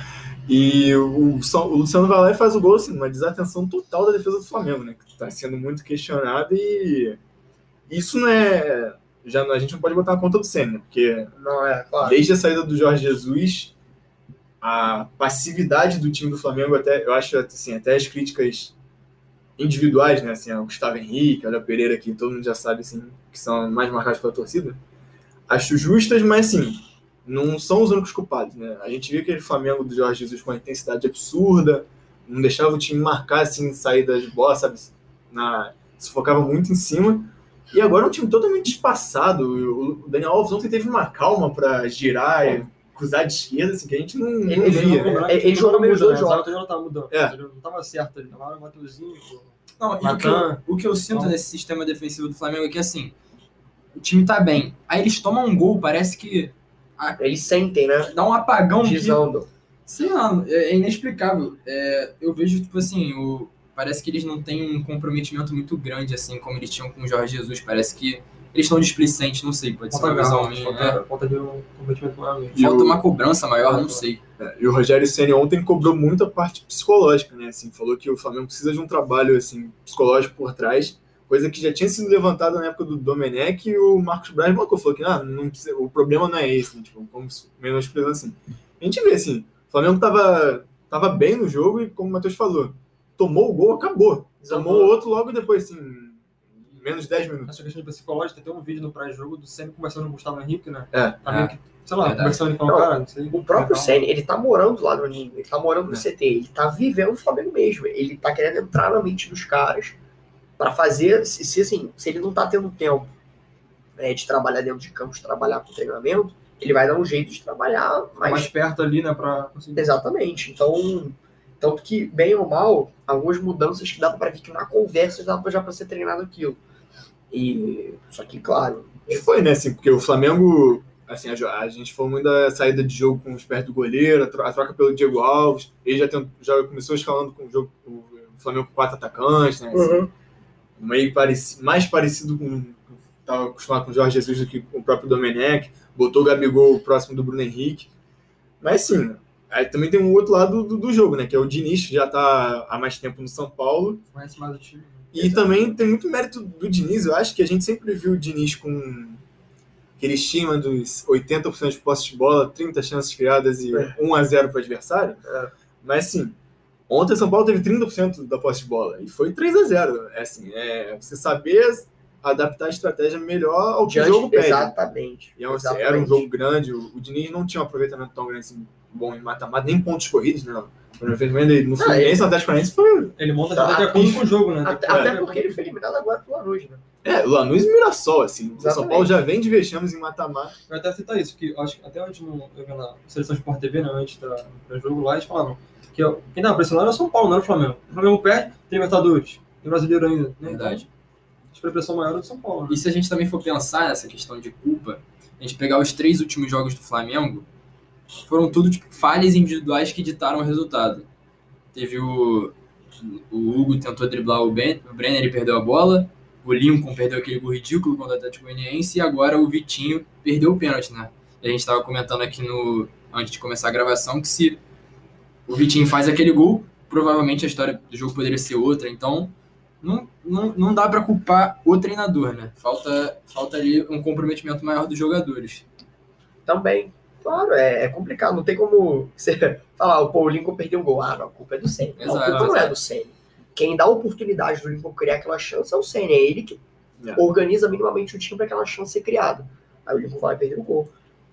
E o, o Luciano vai lá e faz o gol, assim, uma desatenção total da defesa do Flamengo, né? Que está sendo muito questionado e isso não é. Já, a gente não pode botar na conta do Senna, porque Não, é, claro. desde a saída do Jorge Jesus, a passividade do time do Flamengo, até, eu acho assim, até as críticas individuais, né? Assim, o Gustavo Henrique, o Pereira, que todo mundo já sabe assim, que são mais marcados pela torcida, acho justas, mas assim, não são os únicos culpados, né? A gente viu aquele Flamengo do Jorge Jesus com uma intensidade absurda, não deixava o time marcar assim, sair das bolas, sabe? Na, se focava muito em cima. E agora é um time totalmente espaçado. O Daniel Alves ontem teve uma calma para girar e cruzar de esquerda, assim, que a gente não, não Ele- ele via. jogou- né? ele jogou meio os dois jogos. não tava mudando. É. Não tava certo ali. Tava o Mateuzinho. pô. Não, e o, que eu, o que eu sinto Então- nesse sistema defensivo do Flamengo é que assim, o time tá bem. Aí eles tomam um gol, parece que Eles sentem, né? dá um apagão que, Desandam. sei lá, é, é inexplicável. É, eu vejo, tipo assim, o, parece que eles não têm um comprometimento muito grande, assim, como eles tinham com o Jorge Jesus. Parece que eles estão displicentes, não sei, pode ser Falta uma visão minha. falta, né? falta de um comprometimento maior mesmo. Falta o- uma cobrança maior, não sei. É, E o Rogério Ceni ontem cobrou muito a parte psicológica, né? Assim, falou que o Flamengo precisa de um trabalho assim psicológico por trás, coisa que já tinha sido levantada na época do Domenech e o Marcos Braz marcou, falou que ah, não precisa- o problema não é esse, né? tipo, como menosprezando assim. A gente vê assim, o Flamengo tava, tava bem no jogo e como o Matheus falou, tomou o gol, acabou. Tomou o outro logo depois, assim, em menos de 10 minutos. Essa questão de psicológica, tem até um vídeo no pré-jogo do Senna conversando com o Gustavo Henrique, né? É. Tá que, sei lá, Verdade. conversando falando, Não, cara, não sei. O próprio legal. Senna, ele tá morando lá no Ninho, ele tá morando no É. CT, ele tá vivendo o Flamengo mesmo. Ele tá querendo entrar na mente dos caras pra fazer, se, se, assim, se ele não tá tendo tempo né, de trabalhar dentro de campo, de trabalhar com treinamento, ele vai dar um jeito de trabalhar Tá mais mais perto ali, né, pra conseguir. Exatamente. Então, tanto que, bem ou mal, algumas mudanças que dava pra ver que na conversa dava já pra ser treinado aquilo. E, só que, claro, E foi, né, assim, porque o Flamengo, assim, a, a gente falou muito da saída de jogo com os pés do goleiro, a tro- a troca pelo Diego Alves, ele já, tent- já começou escalando com o jogo, o Flamengo com quatro atacantes, né, assim, meio pareci, mais parecido com, estava acostumado com o Jorge Jesus do que com o próprio Domenech, botou o Gabigol próximo do Bruno Henrique, mas sim, aí também tem um outro lado do, do jogo, né, que é o Diniz, que já está há mais tempo no São Paulo, Conhece mais o time. e também tem muito mérito do Diniz. Eu acho que a gente sempre viu o Diniz com aquele estima dos 80% de posse de bola, 30 chances criadas e É. 1 a 0 para o adversário. É. Mas assim, ontem o São Paulo teve 30% da posse de bola e foi 3 a 0 É assim, é você saber adaptar a estratégia melhor ao que o jogo diante, pede. exatamente. E é um- exatamente. era um jogo grande, o, o Diniz não tinha um aproveitamento tão grande assim, bom em mata-mata, nem pontos corridos, né? No Fluminense, no Fluminense, no Atlético Paranaense foi Ele monta Tá, até de acordo com o jogo, né? Até, De até acordo porque ele foi eliminado agora pelo Lanús, né? É, Lanús e Mirassol, assim. O São. Paulo já vem de vexames em mata-mata. Eu até citar isso, que eu acho que até antes no, eu vi na Seleção Sport TV, né, antes da, do jogo lá, eles falavam que ó, quem tava pressionando era o São Paulo, não era o Flamengo. O Flamengo perde, tem Libertadores, tem brasileiro ainda. Né? Verdade. Então, acho que a pressão maior é do São Paulo. Né? E se a gente também for pensar nessa questão de culpa, a gente pegar os três últimos jogos do Flamengo, foram tudo tipo, falhas individuais que ditaram o resultado. Teve o, o Hugo tentou driblar o, ben, o Brenner e perdeu a bola, o Lincoln perdeu aquele gol ridículo contra o Atlético Goianiense e agora o Vitinho perdeu o pênalti, né? E a gente estava comentando aqui no antes de começar a gravação que se o Vitinho faz aquele gol, provavelmente a história do jogo poderia ser outra, então não, não, não dá para culpar o treinador, né? Falta, falta ali um comprometimento maior dos jogadores. Também. Claro, é, é complicado. Não tem como você *laughs* falar, pô, o Lincoln perdeu um gol. Ah, não, a culpa é do Senna. Não, a Exato, culpa não é exato. do Senna. Quem dá a oportunidade do Lincoln criar aquela chance é o Senna. É ele que É. organiza minimamente o time para aquela chance ser criada. Aí o Lincoln vai perder o gol.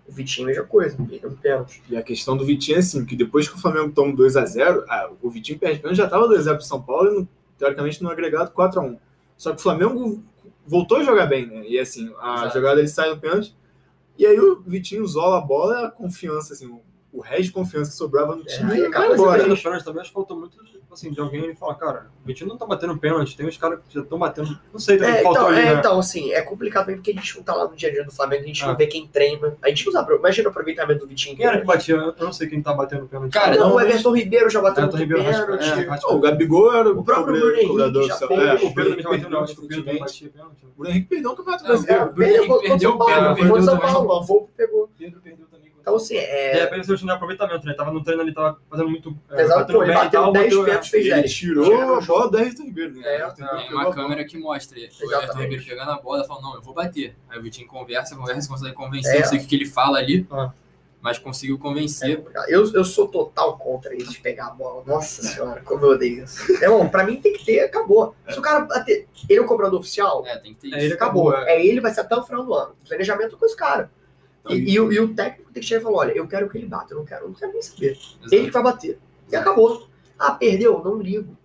O Vitinho, mesma coisa, perdeu um pênalti. E a questão do Vitinho é assim, que depois que o Flamengo toma 2x0, ah, o Vitinho perde pênalti, já estava 2x0 pro São Paulo e, no- teoricamente, no agregado 4x1. Só que o Flamengo voltou a jogar bem, né? E assim, a Exato. jogada ele sai do pênalti, e aí o Vitinho isola a bola, a confiança, assim, o, o resto de confiança que sobrava no É, time e acaba embora. No pênalti também acho que faltou muito assim, de alguém falar, cara, o Vitinho não tá batendo pênalti, tem uns caras que já estão batendo. Não sei, também É, faltou então, ali, é, né? então, assim, é complicado mesmo porque a gente não tá lá no dia a dia do Flamengo, a gente Ah. não vê quem treina. A gente não sabe. Imagina o aproveitamento do Vitinho. Quem era que batia? Eu não sei quem tá batendo pênalti. Cara, não, o normalmente- Everton Ribeiro já bateu Everton muito Ribeiro, pênalti. Rascaeta. o Gabigol era O próprio Bruno Henrique já fez. É, o Pedro já bateu, perdeu não, acho que o Pedro não recentemente. batia pênalti. né? O Bruno Henrique perdeu o Campeonato É, Brasileiro. o Pedro perdeu perdeu o pênalti, perdeu o São. Paulo, o Volpe pegou. Pedro perdeu. Então, assim, De é. repente, ele não aproveitamento, né? Tava no treino ali, tava fazendo muito. é, Exato, batendo pô, ele bateu tal, 10 bateu- pênaltis, fez Ele 10. tirou a bola do Everton Ribeiro, né? É, Tem a uma câmera que mostra o Everton. Ribeiro pegando a bola e falando, não, eu vou bater. Aí o Vitinho conversa, conversa, consegue convencer, É. não sei o que que ele fala ali, Ah. mas conseguiu É convencer. complicado. eu, eu sou total contra isso de pegar a bola. Nossa senhora, como eu odeio isso. *laughs* É bom, pra mim tem que ter, acabou. Se o cara bater. Ele é o cobrador oficial, É, tem que ter É, isso. ele acabou. acabou, É ele, vai ser até o final do ano. Planejamento com esse E, e o- e o técnico tem que chegar e falar: olha, eu quero que ele bata, eu não quero, eu não quero nem saber. Exato. Ele que vai bater. E acabou. Ah, perdeu? Não ligo.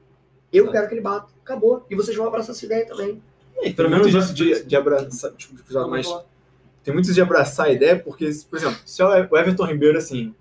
Eu Exato. quero que ele bata. Acabou. E vocês vão abraçar essa ideia também. Tem Pelo menos disso de, de abraçar, tipo, mas- tem muito de abraçar a ideia, porque, por exemplo, se o Everton Ribeiro, assim,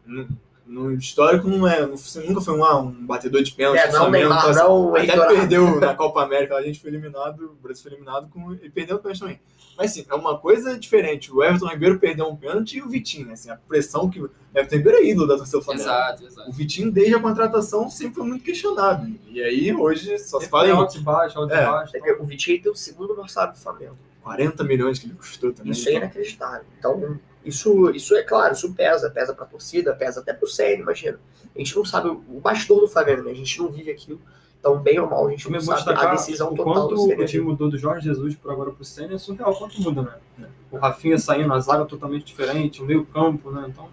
no, histórico não é, nunca foi um, ah, um batedor de pênalti, É, não, Flamengo, Neymar, então, assim, não, o até Heitor perdeu na Copa América, a gente foi eliminado, o Brasil foi eliminado com, e perdeu o pênalti também. Mas assim, é uma coisa diferente. O Everton Ribeiro perdeu um pênalti e o Vitinho, assim, a pressão que o Everton Ribeiro é ídolo da torcida do Flamengo. Exato, O exato. Vitinho, desde a contratação, sempre foi muito questionado. E aí, hoje, só se fala em altos e baixos, altos e É. baixos. O Vitinho tem o segundo orçário do Flamengo. 40 milhões que ele custou também. Isso é inacreditável. Então, isso, isso é claro, isso pesa. Pesa pra torcida, pesa até pro sério, imagina. A gente não sabe o bastidor do Flamengo, né? A gente não vive aquilo. Então, bem ou mal, a gente Também não sabe a decisão o total quanto do o Senna. time mudou do Jorge Jesus por agora pro Senna é surreal quanto muda, né? O Rafinha saindo, a zaga totalmente diferente, o meio campo, né? Então,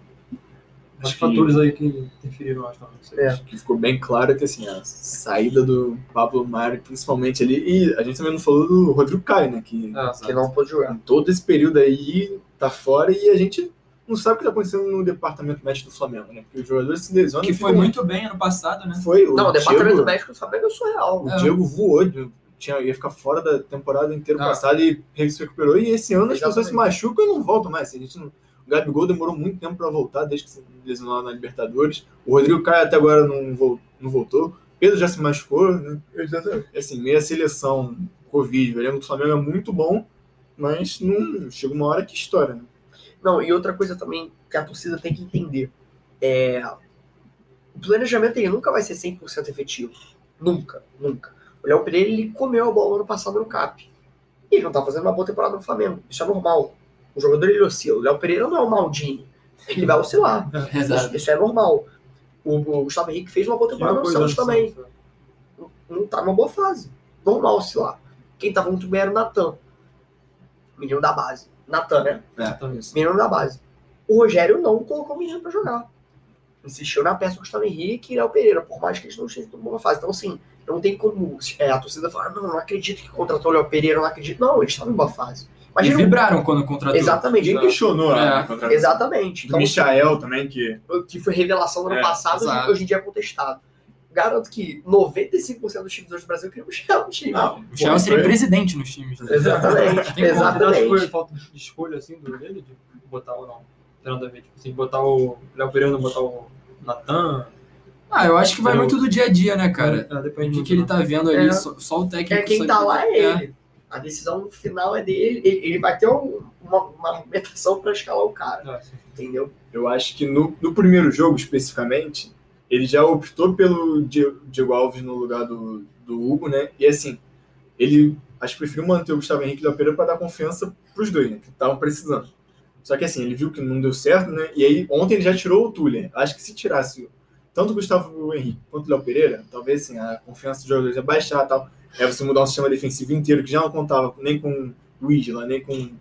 Acho os que- fatores aí que interferiram, acho, também. É. Que ficou bem claro que assim, a saída do Pablo Mari, principalmente ali, e a gente também não falou do Rodrigo Caio, né? Que É, Que não pôde jogar. em todo esse período aí tá fora e a gente não sabe o que tá acontecendo no departamento médico do Flamengo, né? Porque os jogadores se lesionam. Que foi ficam- muito bem ano passado, né? Foi o Não, o departamento Diego, médico do Flamengo é surreal. o É. Diego voou, tinha, ia ficar fora da temporada inteira Ah. passada e se recuperou. E esse ano as pessoas se Exatamente. machucam e não voltam mais. A gente não- o Gabigol demorou muito tempo pra voltar, desde que se lesionou na Libertadores. O Rodrigo Caio até agora não, vol- não voltou. Pedro já se machucou, né? Assim, meia seleção, Covid, o Flamengo é muito bom, mas não chega uma hora que estoura, né? Não, e outra coisa também que a torcida tem que entender. É... O planejamento ele nunca vai ser 100% efetivo. Nunca, nunca. O Léo Pereira ele comeu a bola ano passado no CAP. E ele não tá fazendo uma boa temporada no Flamengo. Isso é normal. O jogador ele oscila. O Léo Pereira não é o Maldini. Ele vai oscilar. *laughs* Exato. Isso, isso é normal. O, o Gustavo Henrique fez uma boa temporada no Santos também. assim, não tá numa boa fase. Normal oscilar. Quem tava muito bem era o Natan. Menino da base. Natan, né? exatamente. Menino da base. O Rogério não colocou o menino pra jogar. Insistiu na peça do Gustavo Henrique e Léo Pereira, por mais que eles não estejam numa boa fase. Então, assim, não tem como é, a torcida falar, não, não acredito que contratou o Léo Pereira, não acredito. Não, eles estavam em boa fase. E Imagina, vibraram quando contratou. exatamente. Ninguém questionou É. a contratação. Exatamente. Do Então, Michael também, que que foi revelação no ano É, passado, exato. hoje em dia é contestado. Garanto que 95% dos times hoje do Brasil queriam o Michel no time. Não, O Chelsea seria foi- presidente nos times. né? Exatamente, Tem que foi exatamente. falta de escolha assim do dele de botar ou não? Tem nada a ver, tipo assim, botar o Léo Pereira, não botar o Natan. Ah, eu acho que vai Eu- muito do dia a dia, né, cara? É, O depende que, muito, que ele né? tá vendo ali, É. só, só o técnico É, quem sabe tá lá que- é ele. A decisão final é dele. Ele, ele vai ter um- uma, uma argumentação pra escalar o cara, É, entendeu? Eu acho que no, no primeiro jogo, especificamente, ele já optou pelo Di- Diego Alves no lugar do, do Hugo, né? E assim, ele acho que preferiu manter o Gustavo Henrique e o Léo Pereira para dar confiança pros dois, né? Que estavam precisando. Só que assim, ele viu que não deu certo, né? E aí ontem ele já tirou o Tuller. Acho que se tirasse tanto o Gustavo Henrique quanto o Léo Pereira, talvez assim, a confiança dos jogadores ia baixar e tal. Aí você mudar um sistema defensivo inteiro que já não contava nem com o lá, nem com, nem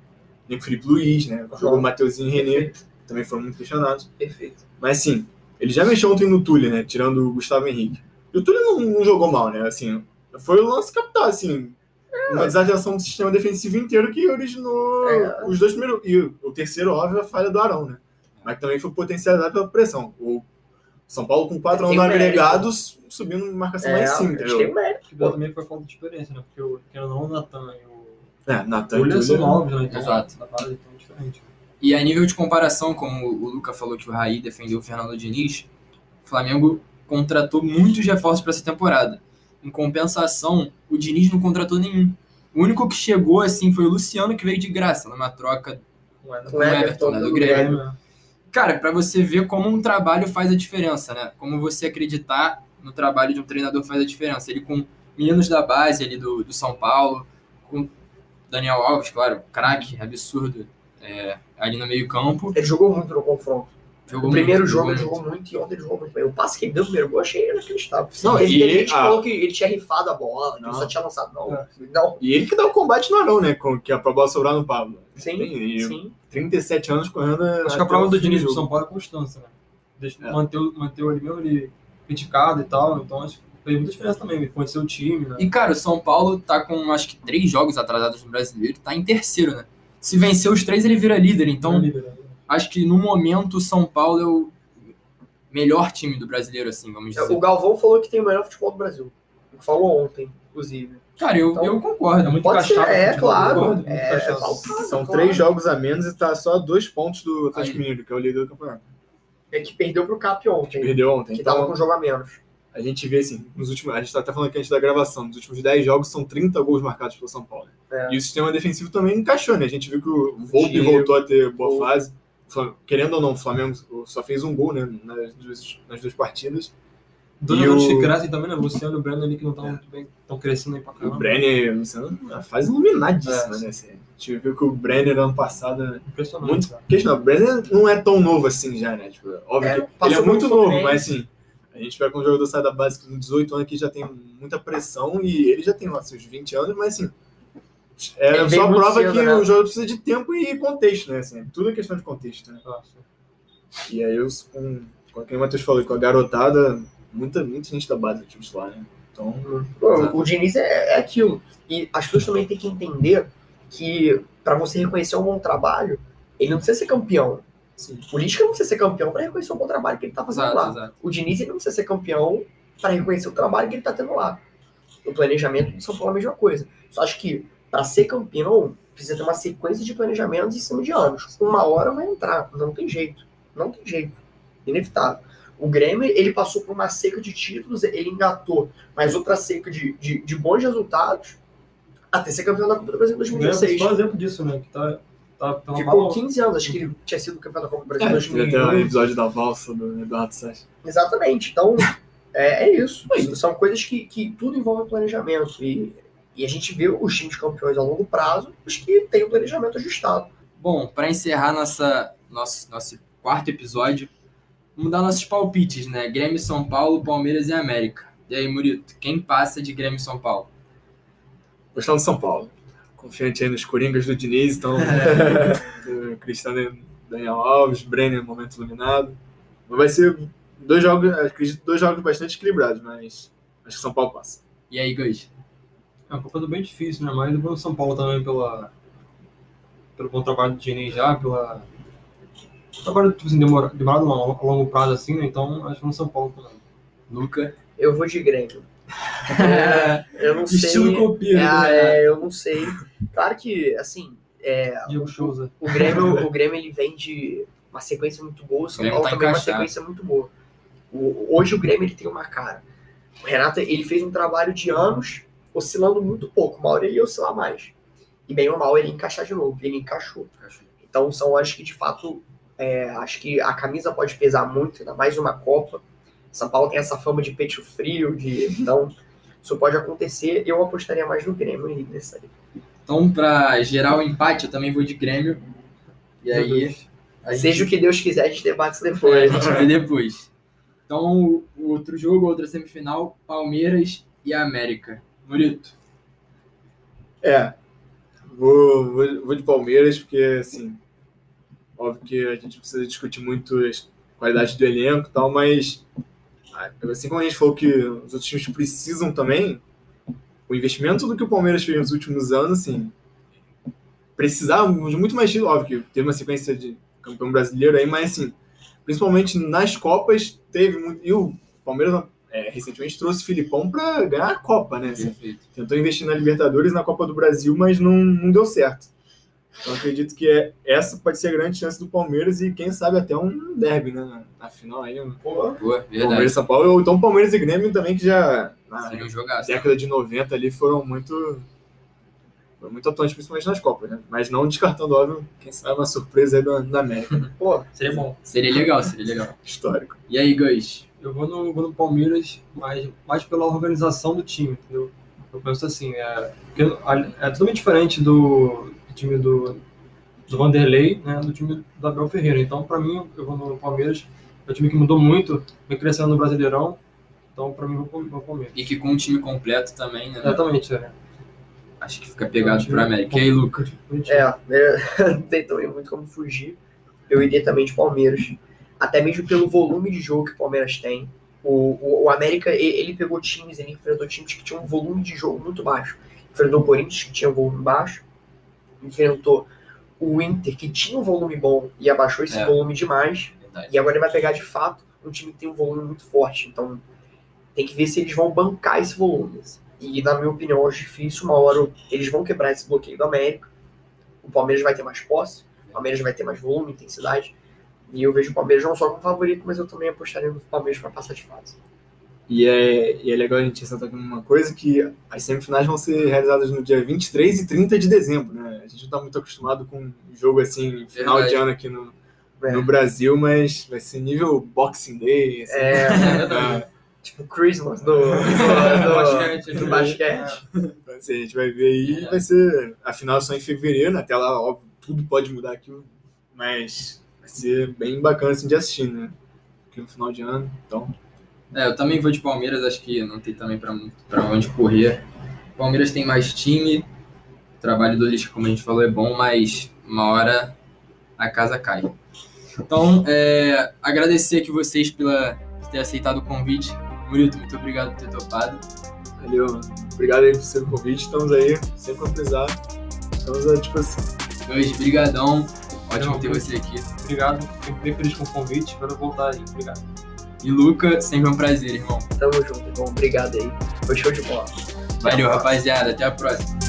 com o Felipe Luiz, né? Jogou o Mateuzinho e René, Perfeito. também foram muito questionados. Perfeito. Mas assim, ele já mexeu ontem no Túlio, né? Tirando o Gustavo Henrique. E o Túlio não, não jogou mal, né? Assim, foi o lance capital, assim. Uma desatenção do sistema defensivo inteiro que originou É. os dois primeiros. E o, o terceiro, óbvio, a falha do Arão, né? Mas também foi potencializado pela pressão. O São Paulo com quatro Tem anos agregados, subindo marcação É, mais a cinco, gente tem entendeu? um mérito. Que também foi falta de experiência, né? Porque o, não, o Natan e o É, Natan o e William são Túlio. novos, né? Então, Exato. Da base, então é diferente. E a nível de comparação, como o Luca falou que o Raí defendeu o Fernando Diniz, o Flamengo contratou muitos reforços para essa temporada. Em compensação, o Diniz não contratou nenhum. O único que chegou assim foi o Luciano, que veio de graça, numa troca. Com o Everton, né, do Grêmio. Grêmio. Cara, para você ver como um trabalho faz a diferença, né? Como você acreditar no trabalho de um treinador faz a diferença. Ele com meninos da base ali do, do São Paulo, com Daniel Alves, claro, craque, absurdo, é, ali no meio-campo. Ele jogou muito no confronto. Jogou o primeiro muito, jogo jogou ele jogou muito e ontem ele jogou muito bem. O passe que ele deu no primeiro gol eu achei inacreditável. Não, ele, e- ele, gente ah. falou que ele tinha rifado a bola, que Não. ele só tinha lançado. Não, É. não. E ele que dá o combate no Arão, né? Com, que é pra bola sobrar no Pablo. Sim, Tem- e sim. 37 anos correndo. Acho que a prova do Diniz jogo. São Paulo é constância, né? Deixa, É. manter ele mesmo ele criticado e tal, então acho que fez muita diferença também, ele conhecer o time, né? E, cara, o São Paulo tá com acho que três jogos atrasados no brasileiro, tá em terceiro, né? Se vencer os três, ele vira líder. Então, É líder, né? acho que no momento o São Paulo é o melhor time do brasileiro, assim, vamos dizer. O Galvão falou que tem o melhor futebol do Brasil. Falou ontem, inclusive. Cara, eu, Então, eu concordo. É muito Pode ser, é, claro. É, palpável, São claro. três jogos a menos e tá só a dois pontos do Atlético. Mineiro, que é o líder do campeonato. É que perdeu pro Cap ontem, Perdeu ontem. que tava Então, com um jogo a menos. A gente vê assim, nos últimos. A gente tá até falando aqui antes da gravação, nos últimos 10 jogos são 30 gols marcados pelo São Paulo. É. E o sistema defensivo também encaixou, né? A gente viu que o Volpe voltou a ter boa fase. O Querendo ou não, o Flamengo só fez um gol, né? Nas duas, nas duas partidas. Jogadores o- crescem também, né? O Luciano e o Breno ali que não estão muito bem, estão crescendo aí pra O caramba. Brenner, Luciano, uma fase iluminadíssima, É. né? Assim, gente viu que o Brenner ano passado. Impressionante. Muito. o Brenner não é tão novo assim já, né? Tipo, óbvio É, que ele é muito novo, mas assim. A gente vai com um jogador sai da base com 18 anos que já tem muita pressão e ele já tem lá seus 20 anos, mas assim. É veio só prova cedo, que né? o jogo precisa de tempo e contexto, né? Assim, tudo é questão de contexto, né? Sim. E aí, eu, com, com quem o Matheus falou, com a garotada, muita, muita gente da base do time lá, né? Então, Pô, Exato. o Diniz é, é aquilo. E as pessoas também têm que entender que para você reconhecer um bom trabalho, ele não precisa ser campeão. Assim, O Lisca não precisa ser campeão para reconhecer o bom trabalho que ele tá fazendo Exato, lá. exato. O Diniz não precisa ser campeão para reconhecer o trabalho que ele tá tendo lá. O planejamento do São Paulo é a mesma coisa. Só acho que para ser campeão, precisa ter uma sequência de planejamentos em cima de anos. Uma hora vai entrar, não tem jeito. Não tem jeito. Inevitável. O Grêmio, ele passou por uma seca de títulos, ele engatou mais outra seca de, de, de bons resultados até ser campeão da Copa do Brasil em O Grêmio é 2016. principal exemplo disso, né? Que tá, tá, tá Ficou bala- 15 anos, acho que ele tinha sido campeão da Copa do Brasil em é, teve até o 2001. episódio da valsa do Eduardo Sacha. Exatamente. Então, é, é isso. São coisas que, que tudo envolve planejamento. E, e a gente vê os times campeões a longo prazo, os que têm o planejamento ajustado. Bom, para encerrar nossa, nosso, nosso quarto episódio, vamos dar nossos palpites, né? Grêmio, São Paulo, Palmeiras e América. E aí, Murito, quem passa de Grêmio e São Paulo? Gostando do São Paulo. Confiante aí nos Coringas do Diniz, então. *laughs* do Cristiano e Daniel Alves, Brenner, momento iluminado. Mas vai ser dois jogos, acredito, dois jogos bastante equilibrados, mas acho que São Paulo passa. E aí, Gus? É um pouco bem difícil, né? Mas o São Paulo também pela, pelo bom trabalho do Diniz já, pela. Trabalho tipo assim, demora, demorado a longo, prazo assim, né? Então acho que no São Paulo também. Luca? Eu vou de Grêmio. Eu não sei. Estilo copeiro, Ah, né? é, eu não sei. Claro que, assim, é, Souza. o Grêmio, o Grêmio ele vem de uma sequência muito boa, o São Paulo tá também uma encaixado. sequência muito boa. O- hoje o Grêmio ele tem uma cara. O Renato ele fez um trabalho de anos oscilando muito pouco. Uma hora ele ia oscilar mais. E bem ou mal ele ia encaixar de novo. Ele encaixou. Então são acho que de fato é, acho que a camisa pode pesar muito, ainda mais uma Copa. São Paulo tem essa fama de peito frio, de então isso pode acontecer. Eu apostaria mais no Grêmio aí nessa aí. Então, para gerar o empate, eu também vou de Grêmio. E aí, a gente, Seja o que Deus quiser, a gente debate isso é, a depois. gente vê depois. Então, o outro jogo, outra semifinal, Palmeiras e América. Murito? É. Vou, vou, vou de Palmeiras, porque, assim, óbvio que a gente precisa discutir muito as qualidades do elenco e tal, mas assim como a gente falou que os outros times precisam também, o investimento do que o Palmeiras fez nos últimos anos, assim, precisava de muito mais título, óbvio que teve uma sequência de campeão brasileiro aí, mas assim, principalmente nas Copas, teve muito. E o Palmeiras é, recentemente trouxe o Filipão para ganhar a Copa, né? Assim, tentou investir na Libertadores na Copa do Brasil, mas não, não deu certo. Então acredito que é, essa pode ser a grande chance do Palmeiras e quem sabe até um derby, né? Na, na final aí. um Boa, verdade. Palmeiras São Paulo, ou então Palmeiras e Grêmio também, que já na Seria um jogaço. década de 90 ali foram muito. Foram muito atuantes, principalmente nas Copas, né? Mas não descartando, óbvio, quem sabe uma surpresa aí da, da América. *laughs* Pô, Seria bom. Seria legal, seria legal. Histórico. E aí, Gus? Eu vou no, vou no Palmeiras, mas mais pela organização do time, entendeu? Eu penso assim, é, é totalmente diferente do, time do, do Vanderlei, né, do time do Abel Ferreira. Então, para mim, eu vou no Palmeiras. É um time que mudou muito, vem crescendo no Brasileirão. Então, para mim, eu vou no Palmeiras. E que com um time completo também, né? Exatamente, é. Acho que fica pegado pro América. E aí, Luca? é, é, não *laughs* tem também muito como fugir. Eu iria também de Palmeiras. Até mesmo pelo volume de jogo que o Palmeiras tem. O, o, o América, ele pegou times, ele enfrentou times que tinham um volume de jogo muito baixo. Enfrentou o Corinthians, que tinha um volume baixo. Enfrentou o Inter, que tinha um volume bom e abaixou esse É. volume demais. Verdade. E agora ele vai pegar de fato um time que tem um volume muito forte. Então tem que ver se eles vão bancar esse volume. E na minha opinião, é difícil. Uma hora eles vão quebrar esse bloqueio do América. O Palmeiras vai ter mais posse, o Palmeiras vai ter mais volume, intensidade. E eu vejo o Palmeiras não só como favorito, mas eu também apostaria no Palmeiras para passar de fase. E é, e é legal a gente ressaltar aqui uma coisa, que as semifinais vão ser realizadas no dia 23 e 30 de dezembro, né? A gente não tá muito acostumado com um jogo assim, final Verdade. de ano aqui no, É. no Brasil, mas vai ser nível Boxing Day. assim, É, pra, *laughs* Tipo Christmas do, do, *laughs* do, basquete, do né? basquete. Assim, a gente vai ver aí, É. vai ser. A final é só em fevereiro, até lá, óbvio, tudo pode mudar aqui, mas vai ser bem bacana assim, de assistir, né? Porque no final de ano, então. É, eu também vou de Palmeiras, acho que não tem também pra onde correr. Palmeiras tem mais time, o trabalho do Lisca, como a gente falou, é bom, mas uma hora a casa cai. Então, é, agradecer aqui vocês pela, por ter aceitado o convite. Murito, muito obrigado por ter topado. Valeu, mano. Obrigado aí por seu convite, estamos aí, sempre precisar. Estamos à disposição. Dois, brigadão. Ótimo ter você aqui. Obrigado, fico bem feliz com o convite, espero voltar aí. Obrigado. E Luca, sempre um prazer, irmão. Tamo junto, irmão. Obrigado aí. Foi show de bola. Valeu, rapaziada. Até a próxima.